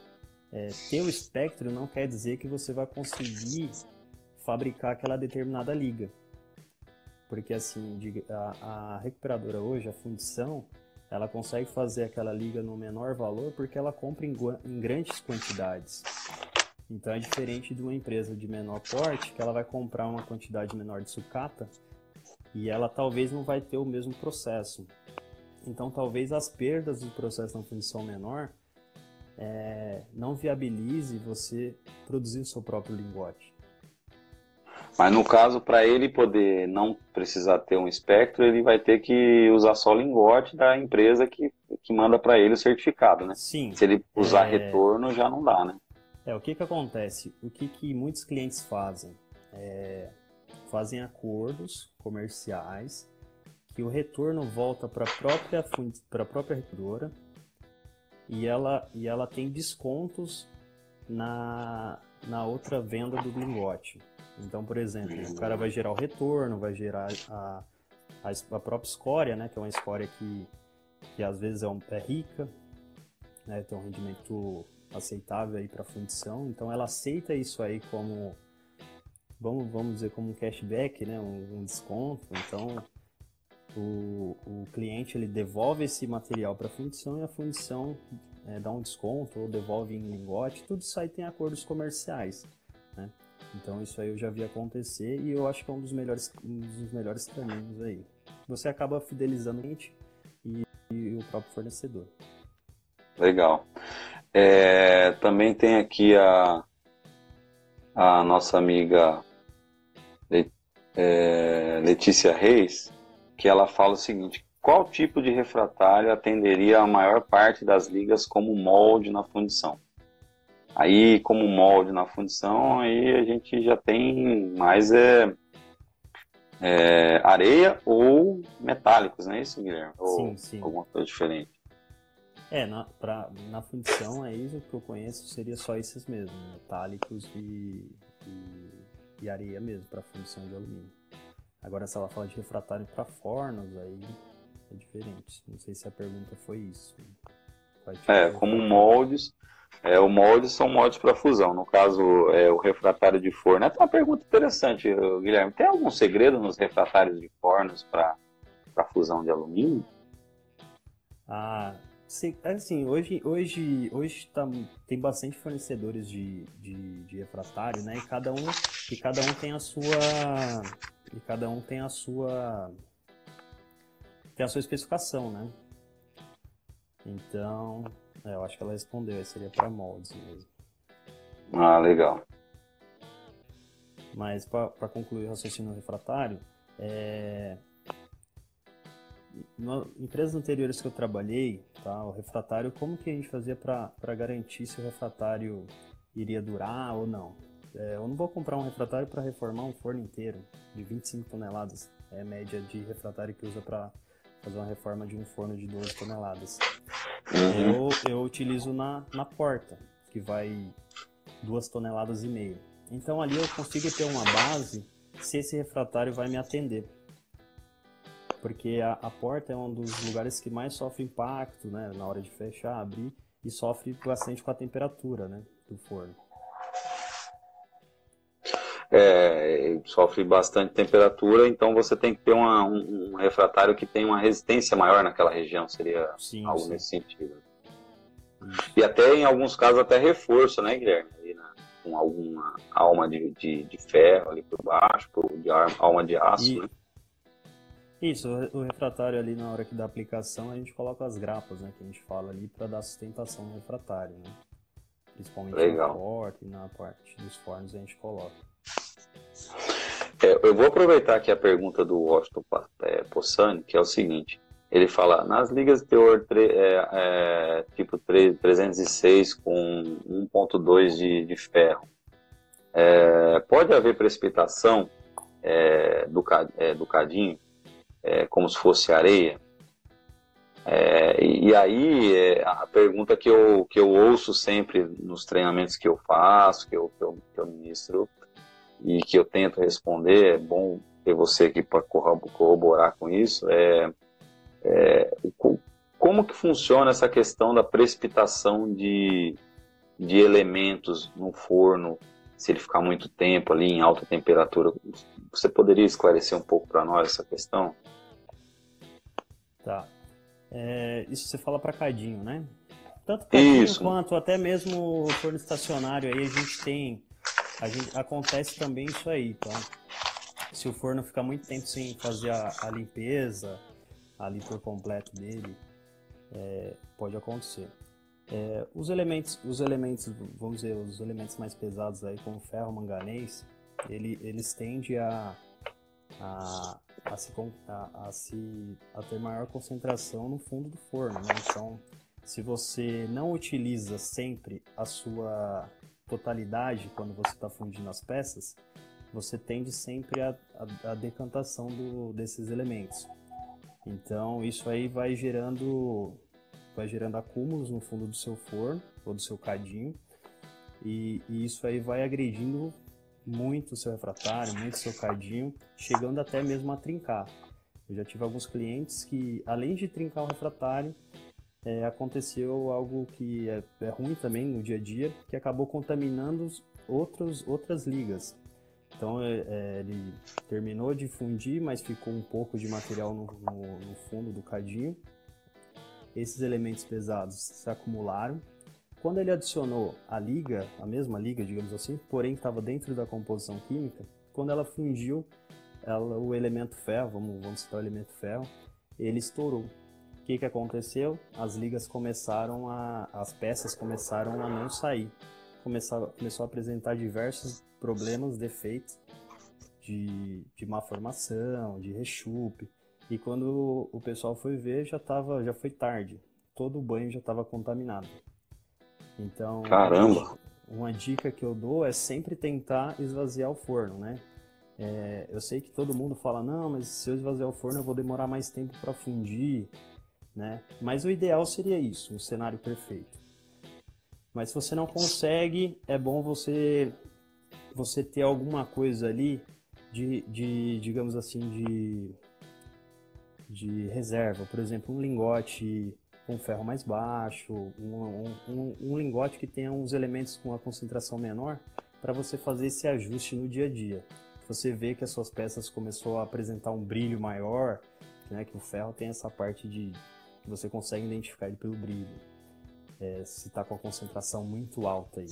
é, ter o espectro não quer dizer que você vai conseguir fabricar aquela determinada liga. Porque assim, a, a recuperadora hoje, a fundição, ela consegue fazer aquela liga no menor valor porque ela compra em, em grandes quantidades. Então é diferente de uma empresa de menor porte, que ela vai comprar uma quantidade menor de sucata e ela talvez não vai ter o mesmo processo. Então talvez as perdas do processo na fundição menor é, não viabilize você produzir o seu próprio lingote. Mas no caso, para ele poder não precisar ter um espectro, ele vai ter que usar só o lingote da empresa que, que manda para ele o certificado, né? Sim. Se ele usar é... retorno, já não dá, né? É, o que que acontece? O que que muitos clientes fazem? É, fazem acordos comerciais que o retorno volta para a própria, pra própria recuperadora e ela, e ela tem descontos na, na outra venda do lingote. Então, por exemplo, o cara vai gerar o retorno, vai gerar a, a, a própria escória, né, que é uma escória que, que às vezes é, um, é rica, né, tem um rendimento aceitável aí para fundição, então ela aceita isso aí como vamos, vamos dizer como um cashback, né, um, um desconto. Então o, o cliente ele devolve esse material para a fundição e a fundição é, dá um desconto ou devolve em lingote. Tudo isso aí tem acordos comerciais. Né? Então isso aí eu já vi acontecer e eu acho que é um dos melhores, um dos melhores caminhos aí. Você acaba fidelizando o cliente e, e o próprio fornecedor. Legal. É, também tem aqui a, a nossa amiga é, Letícia Reis, que ela fala o seguinte: qual tipo de refratário atenderia a maior parte das ligas como molde na fundição? Aí, como molde na fundição, aí a gente já tem mais é, é, areia ou metálicos, não é isso, Guilherme? Ou sim, sim. alguma coisa diferente? É, na, pra, na fundição, aí o que eu conheço seria só esses mesmo, metálicos e, e, e areia mesmo, para fundição de alumínio. Agora, se ela fala de refratário para fornos, aí é diferente. Não sei se a pergunta foi isso. É, como moldes. É, o molde são moldes para fusão. No caso, é, o refratário de forno. É uma pergunta interessante, Guilherme. Tem algum segredo nos refratários de fornos para fusão de alumínio? Ah, sim, assim, hoje, hoje, hoje tá, tem bastante fornecedores de, de, de refratário, né? E cada um, e cada um tem a sua e cada um tem a sua tem a sua especificação, né? Então, é, eu acho que ela respondeu, seria para moldes mesmo. Ah, legal. Mas para concluir o raciocínio refratário, é... em empresas anteriores que eu trabalhei, tá, o refratário, como que a gente fazia para garantir se o refratário iria durar ou não? É, eu não vou comprar um refratário para reformar um forno inteiro de 25 toneladas. É a média de refratário que usa para fazer uma reforma de um forno de 12 toneladas. Uhum. Eu, eu utilizo na, na porta, que vai 2 toneladas e meia. Então ali eu consigo ter uma base se esse refratário vai me atender. Porque a, a porta é um dos lugares que mais sofre impacto né, na hora de fechar, abrir, e sofre bastante com a temperatura né, do forno é, sofre bastante temperatura, então você tem que ter uma, um, um, refratário que tem uma resistência maior naquela região, seria sim, algo sim. nesse sentido. E até em alguns casos até reforço, né, Guilherme? Né, com alguma alma de, de, de, ferro ali por baixo, por, de alma de aço, e... né? Isso, o refratário ali na hora que dá aplicação a gente coloca as grapas, né, que a gente fala ali para dar sustentação no refratário, né? Principalmente Legal. na porta e na parte dos fornos a gente coloca. É, eu vou aproveitar aqui a pergunta do Washington é, Possani, que é o seguinte. Ele fala, nas ligas de teor é, é, tipo 3, 306 com 1.2 de, de, ferro, é, pode haver precipitação é, do, do cadinho, como se fosse areia? E, e, aí, a pergunta que eu, que eu ouço sempre nos treinamentos que eu faço, que eu, que eu, que eu ministro, e que eu tento responder, é bom ter você aqui para corroborar com isso, é, é, como que funciona essa questão da precipitação de, de elementos no forno, se ele ficar muito tempo ali em alta temperatura? Você poderia esclarecer um pouco para nós essa questão? Tá. É, isso você fala para cadinho, né? Tanto cadinho isso. quanto até mesmo forno estacionário aí a gente tem gente, acontece também isso aí, tá? Se o forno ficar muito tempo sem fazer a, a limpeza ali por completo dele, é, pode acontecer. É, os elementos, os elementos, vamos dizer, os elementos mais pesados aí, como ferro, manganês, ele, eles tendem a, a, a, se, a, a, se, a ter maior concentração no fundo do forno, né? Então, se você não utiliza sempre a sua totalidade, quando você está fundindo as peças, você tende sempre a, a, a decantação do, desses elementos. Então isso aí vai gerando, vai gerando acúmulos no fundo do seu forno ou do seu cadinho e, e isso aí vai agredindo muito o seu refratário, muito o seu cadinho, chegando até mesmo a trincar. Eu já tive alguns clientes que, além de trincar o refratário, é, aconteceu algo que é, é, ruim também no dia a dia, que acabou contaminando outros, outras ligas. Então é, é, ele terminou de fundir, mas ficou um pouco de material no, no, no fundo do cadinho. Esses elementos pesados se acumularam. Quando ele adicionou a liga, a mesma liga, digamos assim, porém estava dentro da composição química, quando ela fundiu, ela, o elemento ferro, vamos, vamos citar o elemento ferro, ele estourou. O que, que aconteceu? As ligas começaram a. as peças começaram a não sair. Começou, começou a apresentar diversos problemas, defeitos de, de má formação, de rechupe. E quando o pessoal foi ver, já, tava, já foi tarde. Todo o banho já estava contaminado. Então, Caramba! Uma dica que eu dou é sempre tentar esvaziar o forno, né? É, eu sei que todo mundo fala, não, mas se eu esvaziar o forno eu vou demorar mais tempo para fundir, né? Mas o ideal seria isso, um cenário perfeito. Mas se você não consegue, é bom você você ter alguma coisa ali de, de digamos assim, de, de reserva. Por exemplo, um lingote com ferro mais baixo, um, um, um lingote que tenha uns elementos com a concentração menor para você fazer esse ajuste no dia a dia. Você vê que as suas peças começou a apresentar um brilho maior, né, que o ferro tem essa parte de que você consegue identificar ele pelo brilho. É, se está com a concentração muito alta aí.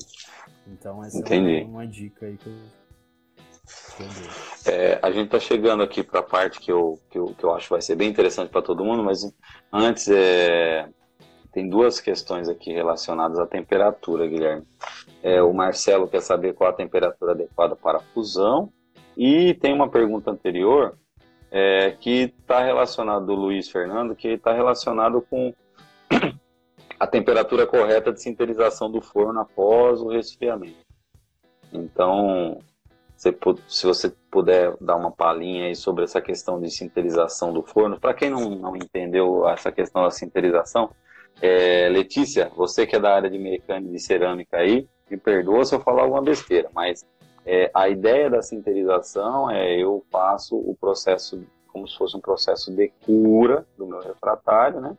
Então essa Entendi. é uma, uma, dica aí que eu, é, a gente está chegando aqui para a parte que eu, que, eu, que eu acho vai ser bem interessante para todo mundo, mas antes é, tem duas questões aqui relacionadas à temperatura, Guilherme. É, o Marcelo quer saber qual a temperatura adequada para a fusão e tem uma pergunta anterior é, que está relacionado do Luiz Fernando, que está relacionado com a temperatura correta de sinterização do forno após o resfriamento. Então, se, se você puder dar uma palhinha aí sobre essa questão de sinterização do forno, para quem não, não entendeu essa questão da sinterização, é, Letícia, você que é da área de mecânica de cerâmica aí, me perdoa se eu falar alguma besteira, mas é, a ideia da sinterização é eu faço o processo como se fosse um processo de cura do meu refratário, né?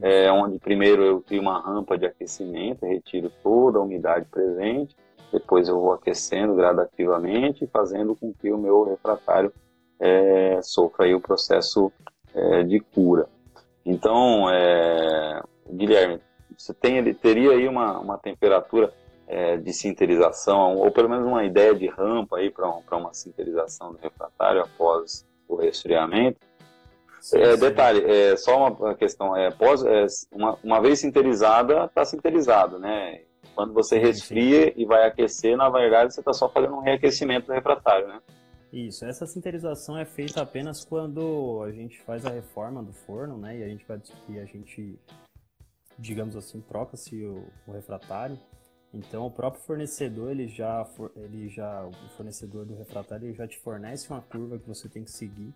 É, onde primeiro eu crio uma rampa de aquecimento, retiro toda a umidade presente, depois eu vou aquecendo gradativamente, fazendo com que o meu refratário é, sofra aí o processo é, de cura. Então, é, Guilherme, você tem, ele teria aí uma, uma temperatura é, de sinterização, ou pelo menos uma ideia de rampa aí para uma sinterização do refratário após o resfriamento. Sim, é, sim. Detalhe, é, só uma questão, é, pós, é, uma, uma vez sinterizada, está sinterizado, né? Quando você resfria sim. e vai aquecer, na verdade você está só fazendo um reaquecimento do refratário, né? Isso, essa sinterização é feita apenas quando a gente faz a reforma do forno, né? E a gente vai e a gente, digamos assim, troca-se o, o refratário. Então o próprio fornecedor, ele já, ele já, o fornecedor do refratário, ele já te fornece uma curva que você tem que seguir.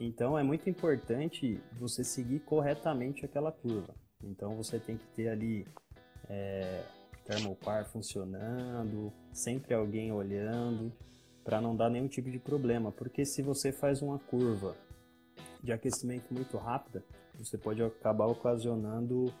Então é muito importante você seguir corretamente aquela curva. Então você tem que ter ali é, termopar funcionando, sempre alguém olhando, para não dar nenhum tipo de problema. Porque se você faz uma curva de aquecimento muito rápida, você pode acabar ocasionando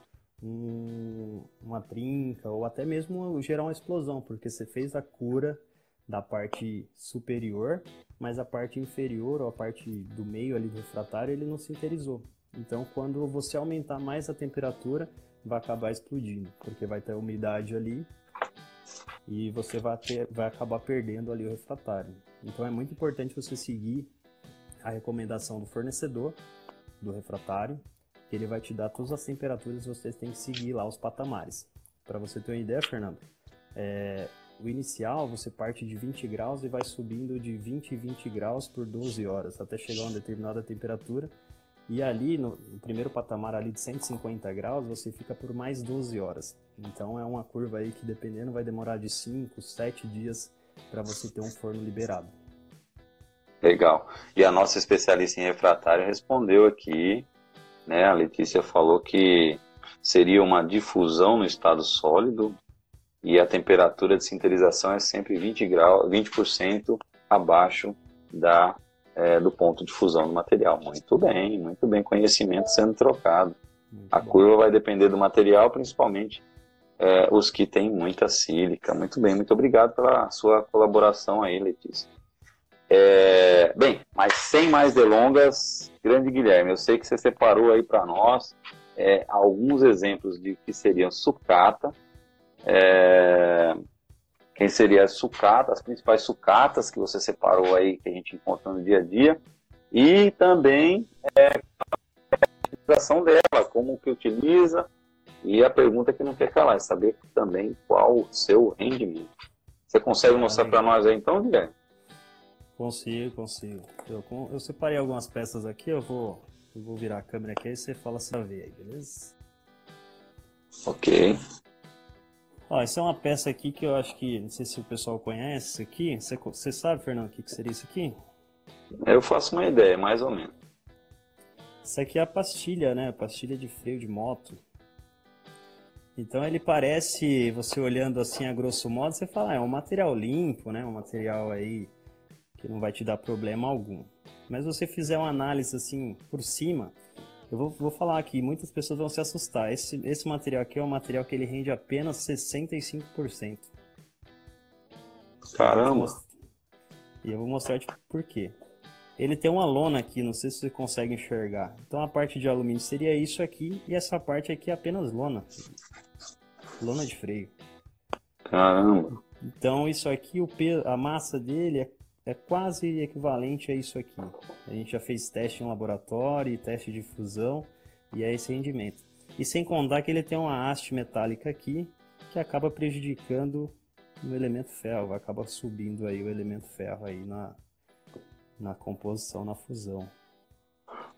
um, uma trinca ou até mesmo gerar uma explosão, porque você fez a cura da parte superior, mas a parte inferior ou a parte do meio ali do refratário ele não sinterizou. Então, quando você aumentar mais a temperatura, vai acabar explodindo, porque vai ter umidade ali e você vai, ter, vai acabar perdendo ali o refratário. Então, é muito importante você seguir a recomendação do fornecedor do refratário ele vai te dar todas as temperaturas, você tem que seguir lá os patamares. Para você ter uma ideia, Fernando, é, o inicial você parte de 20 graus e vai subindo de 20 e 20 graus por 12 horas, até chegar a uma determinada temperatura. E ali, no, no primeiro patamar ali de 150 graus, você fica por mais 12 horas. Então é uma curva aí que dependendo vai demorar de 5, 7 dias para você ter um forno liberado. Legal. E a nossa especialista em refratário respondeu aqui né? A Letícia falou que seria uma difusão no estado sólido e a temperatura de sinterização é sempre 20 graus, 20% abaixo da é, do ponto de fusão do material. Muito bem, muito bem, conhecimento sendo trocado. A curva vai depender do material, principalmente é, os que têm muita sílica. Muito bem, muito obrigado pela sua colaboração aí, Letícia. É, bem, mas sem mais delongas, grande Guilherme, eu sei que você separou aí para nós é, alguns exemplos de que seriam sucata, é, quem seria a sucata, as principais sucatas que você separou aí, que a gente encontra no dia a dia, e também é, a utilização dela, como que utiliza, e a pergunta que não quer calar é saber também qual o seu rendimento. Você consegue mostrar para nós aí então, Guilherme? Consigo, consigo. Eu, eu separei algumas peças aqui, eu vou, eu vou virar a câmera aqui e você fala se vai ver aí, beleza? Ok. Ó, essa é uma peça aqui que eu acho que, não sei se o pessoal conhece isso aqui. Você, você sabe, Fernando, o que, que seria isso aqui? Eu faço uma ideia, mais ou menos. Isso aqui é a pastilha, né? Pastilha de freio de moto. Então ele parece, você olhando assim a grosso modo, você fala, ah, é um material limpo, né? Um material aí que não vai te dar problema algum. Mas você fizer uma análise assim por cima, eu vou, vou falar aqui, muitas pessoas vão se assustar. Esse, esse material aqui é um material que ele rende apenas 65%. Caramba! E eu vou mostrar tipo, por quê. Ele tem uma lona aqui, não sei se você consegue enxergar. Então a parte de alumínio seria isso aqui e essa parte aqui é apenas lona. Lona de freio. Caramba! Então isso aqui, o peso, a massa dele é, é quase equivalente a isso aqui. A gente já fez teste em laboratório, teste de fusão e é esse rendimento. E sem contar que ele tem uma haste metálica aqui que acaba prejudicando o elemento ferro, acaba subindo aí o elemento ferro aí na, na composição, na fusão.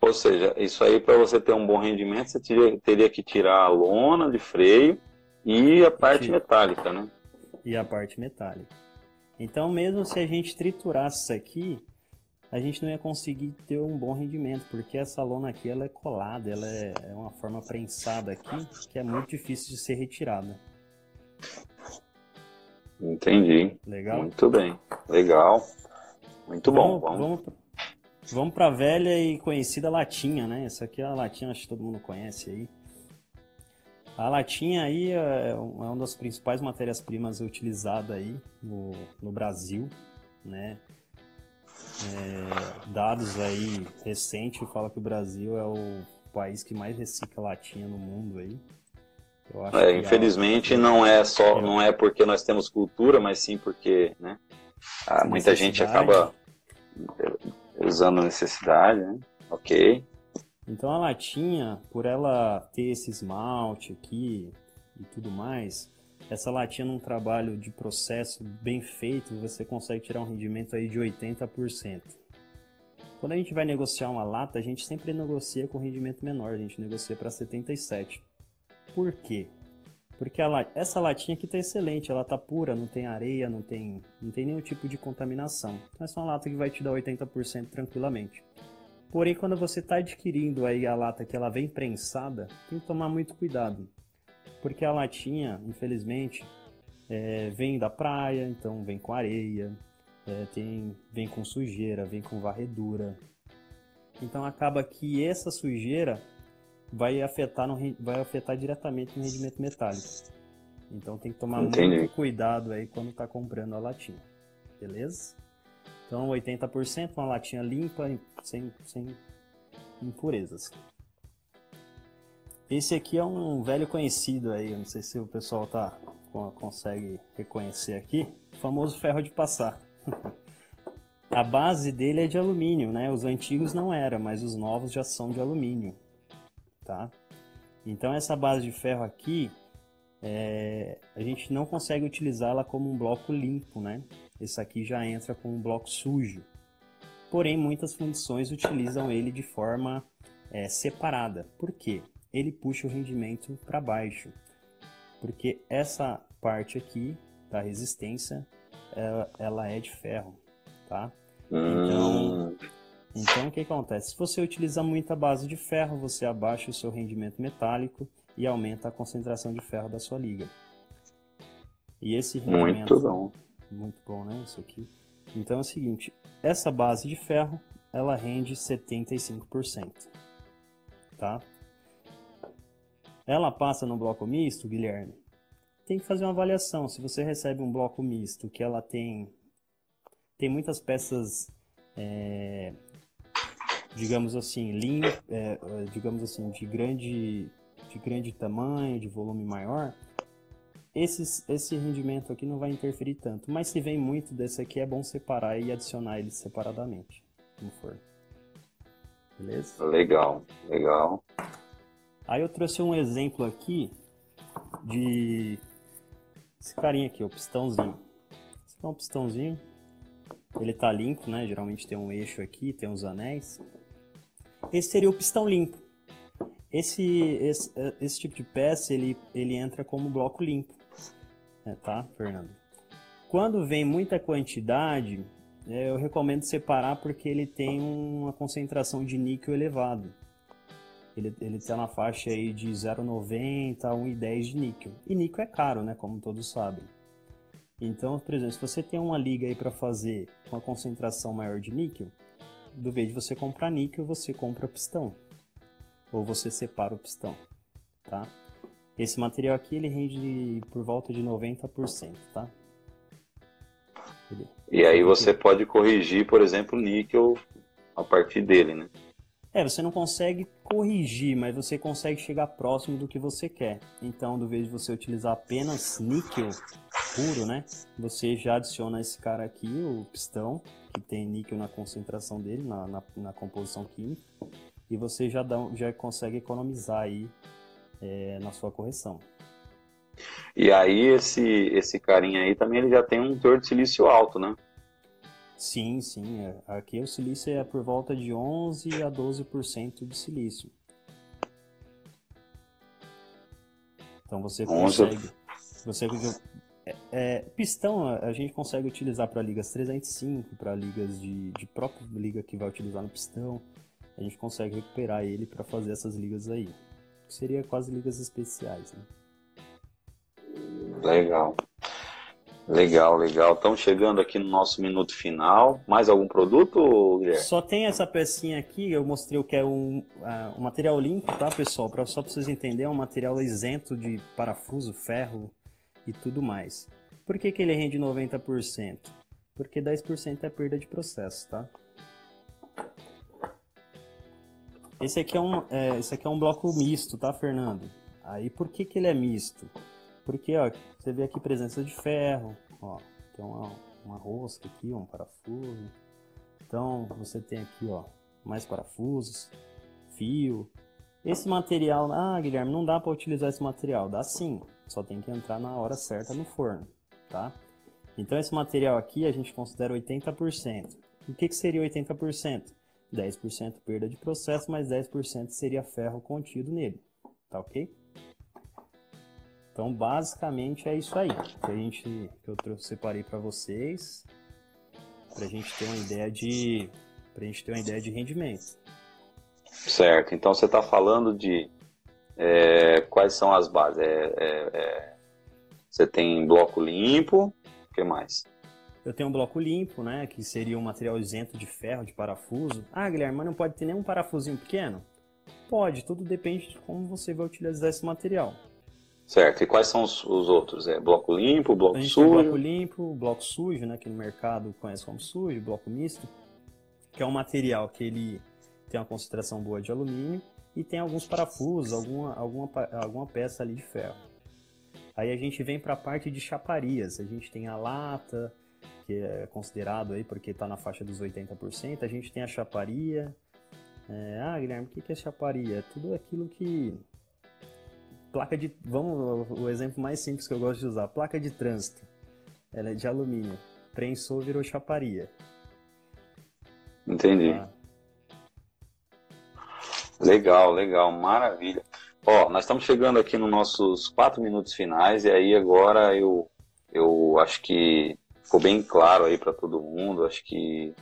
Ou seja, isso aí para você ter um bom rendimento, você teria, teria, que tirar a lona de freio e a parte metálica, né? E a parte metálica. Então, mesmo se a gente triturasse isso aqui, a gente não ia conseguir ter um bom rendimento, porque essa lona aqui ela é colada, ela é, é uma forma prensada aqui, que é muito difícil de ser retirada. Entendi. Legal? Muito bem. Legal. Muito vamos, bom. Vamos, vamos para a velha e conhecida latinha, né? Essa aqui é a latinha, acho que todo mundo conhece aí. A latinha aí é, é uma das principais matérias-primas utilizadas aí no, no Brasil, né? É, dados aí recentes falam que o Brasil é o país que mais recicla latinha no mundo aí. É, infelizmente não é só, não é porque nós temos cultura, mas sim porque, né? Muita gente acaba usando necessidade, né? Ok. Então a latinha, por ela ter esse esmalte aqui e tudo mais, essa latinha num trabalho de processo bem feito, você consegue tirar um rendimento aí de 80%. Quando a gente vai negociar uma lata, a gente sempre negocia com rendimento menor, a gente negocia para 77. Por quê? Porque essa latinha aqui está excelente, ela está pura, não tem areia, não tem, não tem nenhum tipo de contaminação. Então essa é uma lata que vai te dar 80% tranquilamente. Porém, quando você está adquirindo aí a lata que ela vem prensada, tem que tomar muito cuidado. Porque a latinha, infelizmente, é, vem da praia, então vem com areia, é, tem, vem com sujeira, vem com varredura. Então acaba que essa sujeira vai afetar, no, vai afetar diretamente no rendimento metálico. Então tem que tomar Entendi. muito cuidado aí quando está comprando a latinha. Beleza? Então 80% uma latinha limpa, sem, sem impurezas. Esse aqui é um velho conhecido aí, não sei se o pessoal tá, consegue reconhecer aqui, o famoso ferro de passar. a base dele é de alumínio, né? Os antigos não era, mas os novos já são de alumínio tá? Então essa base de ferro aqui, é, a gente não consegue utilizá-la como um bloco limpo, né? Esse aqui já entra como um bloco sujo. Porém, muitas fundições utilizam ele de forma é, separada. Por quê? Ele puxa o rendimento para baixo. Porque essa parte aqui da resistência, ela, ela é de ferro, tá? Então, hum. Então, o que acontece? Se você utiliza muita base de ferro, você abaixa o seu rendimento metálico e aumenta a concentração de ferro da sua liga. E esse rendimento... Muito bom. Né? Isso aqui. Então é o seguinte, essa base de ferro, ela rende 75%. Tá? ela passa no bloco misto, Guilherme? Tem que fazer uma avaliação. Se você recebe um bloco misto que ela tem tem muitas peças, é, digamos assim, linha, é, digamos assim, de grande de grande tamanho, de volume maior, esses, esse rendimento aqui não vai interferir tanto. Mas se vem muito desse aqui, é bom separar e adicionar eles separadamente no forno. Beleza? Legal, legal. Aí eu trouxe um exemplo aqui de esse carinha aqui, o pistãozinho. Esse é um pistãozinho. Ele tá limpo, né? Geralmente tem um eixo aqui, tem uns anéis. Esse seria o pistão limpo. Esse, esse, esse tipo de peça, ele, ele entra como bloco limpo. É, tá, Fernando? Quando vem muita quantidade, é, eu recomendo separar porque ele tem uma concentração de níquel elevado. Ele está na faixa aí de 0,90 a 1,10 de níquel. E níquel é caro, né? Como todos sabem. Então, por exemplo, se você tem uma liga aí para fazer uma concentração maior de níquel, do vez de você comprar níquel, você compra pistão. Ou você separa o pistão, tá? Esse material aqui ele rende por volta de 90%, tá? Ele... E aí você pode corrigir, por exemplo, o níquel a partir dele, né? É, você não consegue corrigir, mas você consegue chegar próximo do que você quer. Então, do vez de você utilizar apenas níquel puro, né? Você já adiciona esse cara aqui, o pistão, que tem níquel na concentração dele, na, na, na composição química, e você já, dá, já consegue economizar aí é, na sua correção. E aí esse, esse carinha aí também ele já tem um teor de silício alto, né? Sim, sim. É. Aqui o silício é por volta de 11 a 12% de silício. Então você consegue. Você, é, é, pistão a gente consegue utilizar para ligas 305, para ligas de, de própria liga que vai utilizar no pistão. A gente consegue recuperar ele para fazer essas ligas aí. Seria quase ligas especiais, né? Legal. Legal, legal. Estamos chegando aqui no nosso minuto final. Mais algum produto, Guilherme? Só tem essa pecinha aqui, eu mostrei o que é um, uh, um material limpo, tá, pessoal? Pra, só para vocês entenderem, é um material isento de parafuso, ferro e tudo mais. Por que, que ele rende 90%? Porque 10% é perda de processo, tá? Esse aqui é um, é, esse aqui é um bloco misto, tá, Fernando? Aí por que, que ele é misto? Porque ó, você vê aqui presença de ferro, ó, tem uma, uma rosca aqui, um parafuso. Então você tem aqui ó, mais parafusos, fio. Esse material, ah Guilherme, não dá para utilizar esse material. Dá sim, só tem que entrar na hora certa no forno, tá? Então esse material aqui a gente considera 80%. O que, que seria 80%? 10% perda de processo, mais 10% seria ferro contido nele, tá ok? Então, basicamente é isso aí que a gente que eu trouxe, separei para vocês, para a gente ter uma ideia de, para gente ter uma ideia de rendimento. Certo. Então você está falando de é, quais são as bases? É, é, é, você tem bloco limpo, o que mais? Eu tenho um bloco limpo, né, que seria um material isento de ferro, de parafuso. Ah, Guilherme, mas não pode ter nenhum parafusinho pequeno? Pode, tudo depende de como você vai utilizar esse material. Certo. E quais são os, os outros? É bloco limpo, bloco a gente sujo? Tem bloco limpo, bloco sujo, né, que no mercado conhece como sujo, bloco misto, que é um material que ele tem uma concentração boa de alumínio e tem alguns parafusos, alguma, alguma, alguma peça ali de ferro. Aí a gente vem para a parte de chaparias. A gente tem a lata, que é considerado aí porque está na faixa dos 80%. A gente tem a chaparia. É, ah, Guilherme, o que é chaparia? É tudo aquilo que placa de. Vamos, o exemplo mais simples que eu gosto de usar: placa de trânsito. Ela é de alumínio. Prensou, virou chaparia. Entendi. Ah. Legal, legal, maravilha. Ó, nós estamos chegando aqui nos nossos quatro minutos finais e aí agora eu, eu acho que ficou bem claro aí para todo mundo, acho que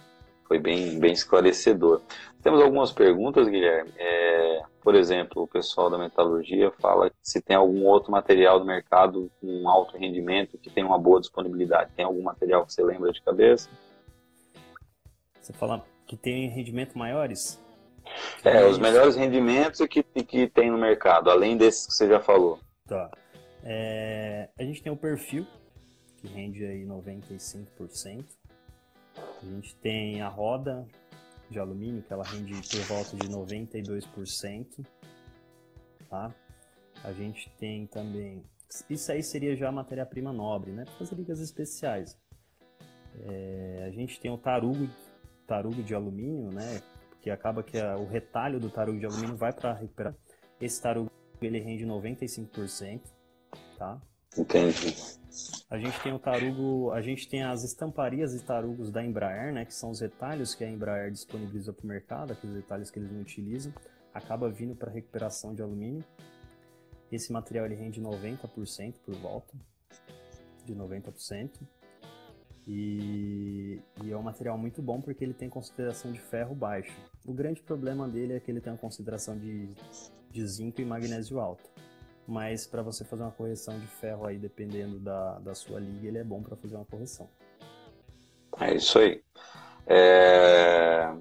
foi bem, bem esclarecedor. Temos algumas perguntas, Guilherme. É, por exemplo, o pessoal da metalurgia fala se tem algum outro material do mercado com alto rendimento que tem uma boa disponibilidade. Tem algum material que você lembra de cabeça? Você fala que tem rendimento maiores? É, os melhores rendimentos que, que tem no mercado, além desses que você já falou. Tá. É, a gente tem o perfil, que rende aí 95%. A gente tem a roda de alumínio, que ela rende por volta de 92%. Tá? A gente tem também. Isso aí seria já matéria-prima nobre, né? Para fazer ligas especiais. É, a gente tem o tarugo, tarugo de alumínio, né? Que acaba que a, o retalho do tarugo de alumínio vai para recuperar. Esse tarugo ele rende 95%, tá? Entendi. A gente tem o tarugo, a gente tem as estamparias e tarugos da Embraer, né, que são os retalhos que a Embraer disponibiliza para o mercado, aqueles retalhos que eles não utilizam, acaba vindo para recuperação de alumínio. Esse material ele rende 90% por volta, de 90%. E, e, é um material muito bom porque ele tem consideração de ferro baixo. O grande problema dele é que ele tem uma consideração de, de zinco e magnésio alto mas para você fazer uma correção de ferro aí, dependendo da, da sua liga, ele é bom para fazer uma correção. É isso aí. É...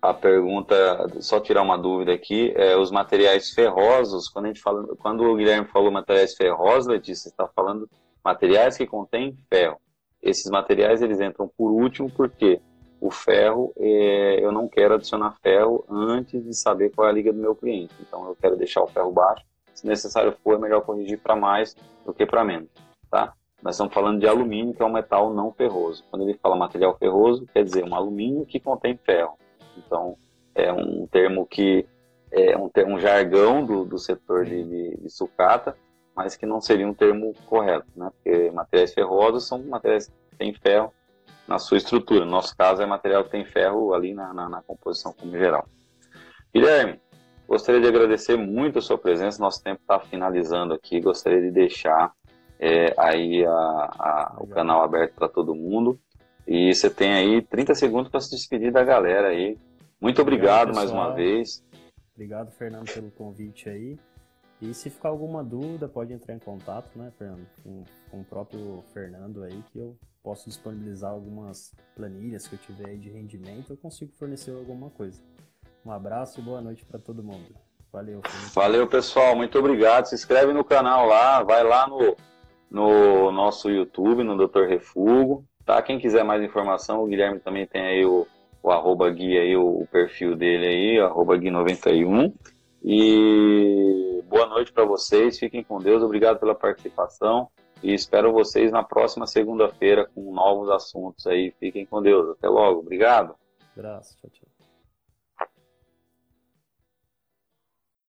A pergunta, só tirar uma dúvida aqui, é, os materiais ferrosos, quando a gente fala, quando o Guilherme falou materiais ferrosos, Letícia, está falando materiais que contêm ferro. Esses materiais eles entram por último porque o ferro, é, eu não quero adicionar ferro antes de saber qual é a liga do meu cliente. Então eu quero deixar o ferro baixo se necessário for, é melhor corrigir para mais do que para menos, tá? Nós estamos falando de alumínio, que é um metal não ferroso. Quando ele fala material ferroso, quer dizer um alumínio que contém ferro. Então, é um termo que é um, termo, um jargão do, do setor de, de, de, sucata, mas que não seria um termo correto, né? Porque materiais ferrosos são materiais que têm ferro na sua estrutura. No nosso caso, é material que tem ferro ali na, na, na composição como geral. Guilherme, Gostaria de agradecer muito a sua presença. Nosso tempo está finalizando aqui. Gostaria de deixar é, aí a, a, o canal aberto para todo mundo. E você tem aí 30 segundos para se despedir da galera aí. Muito obrigado, obrigado mais uma vez. Obrigado, Fernando, pelo convite aí. E se ficar alguma dúvida, pode entrar em contato, né, Fernando, com, com o próprio Fernando aí, que eu posso disponibilizar algumas planilhas que eu tiver aí de rendimento, eu consigo fornecer alguma coisa. Um abraço e boa noite para todo mundo. Valeu. Felipe. Valeu, pessoal. Muito obrigado. Se inscreve no canal lá, vai lá no, no nosso YouTube, no Dr. Refugo. Tá? Quem quiser mais informação, o Guilherme também tem aí o, o arroba Gui aí, o, o perfil dele aí, arroba Gui91. E boa noite para vocês, fiquem com Deus, obrigado pela participação e espero vocês na próxima segunda-feira com novos assuntos aí. Fiquem com Deus, até logo, obrigado. Abraço, tchau, tchau.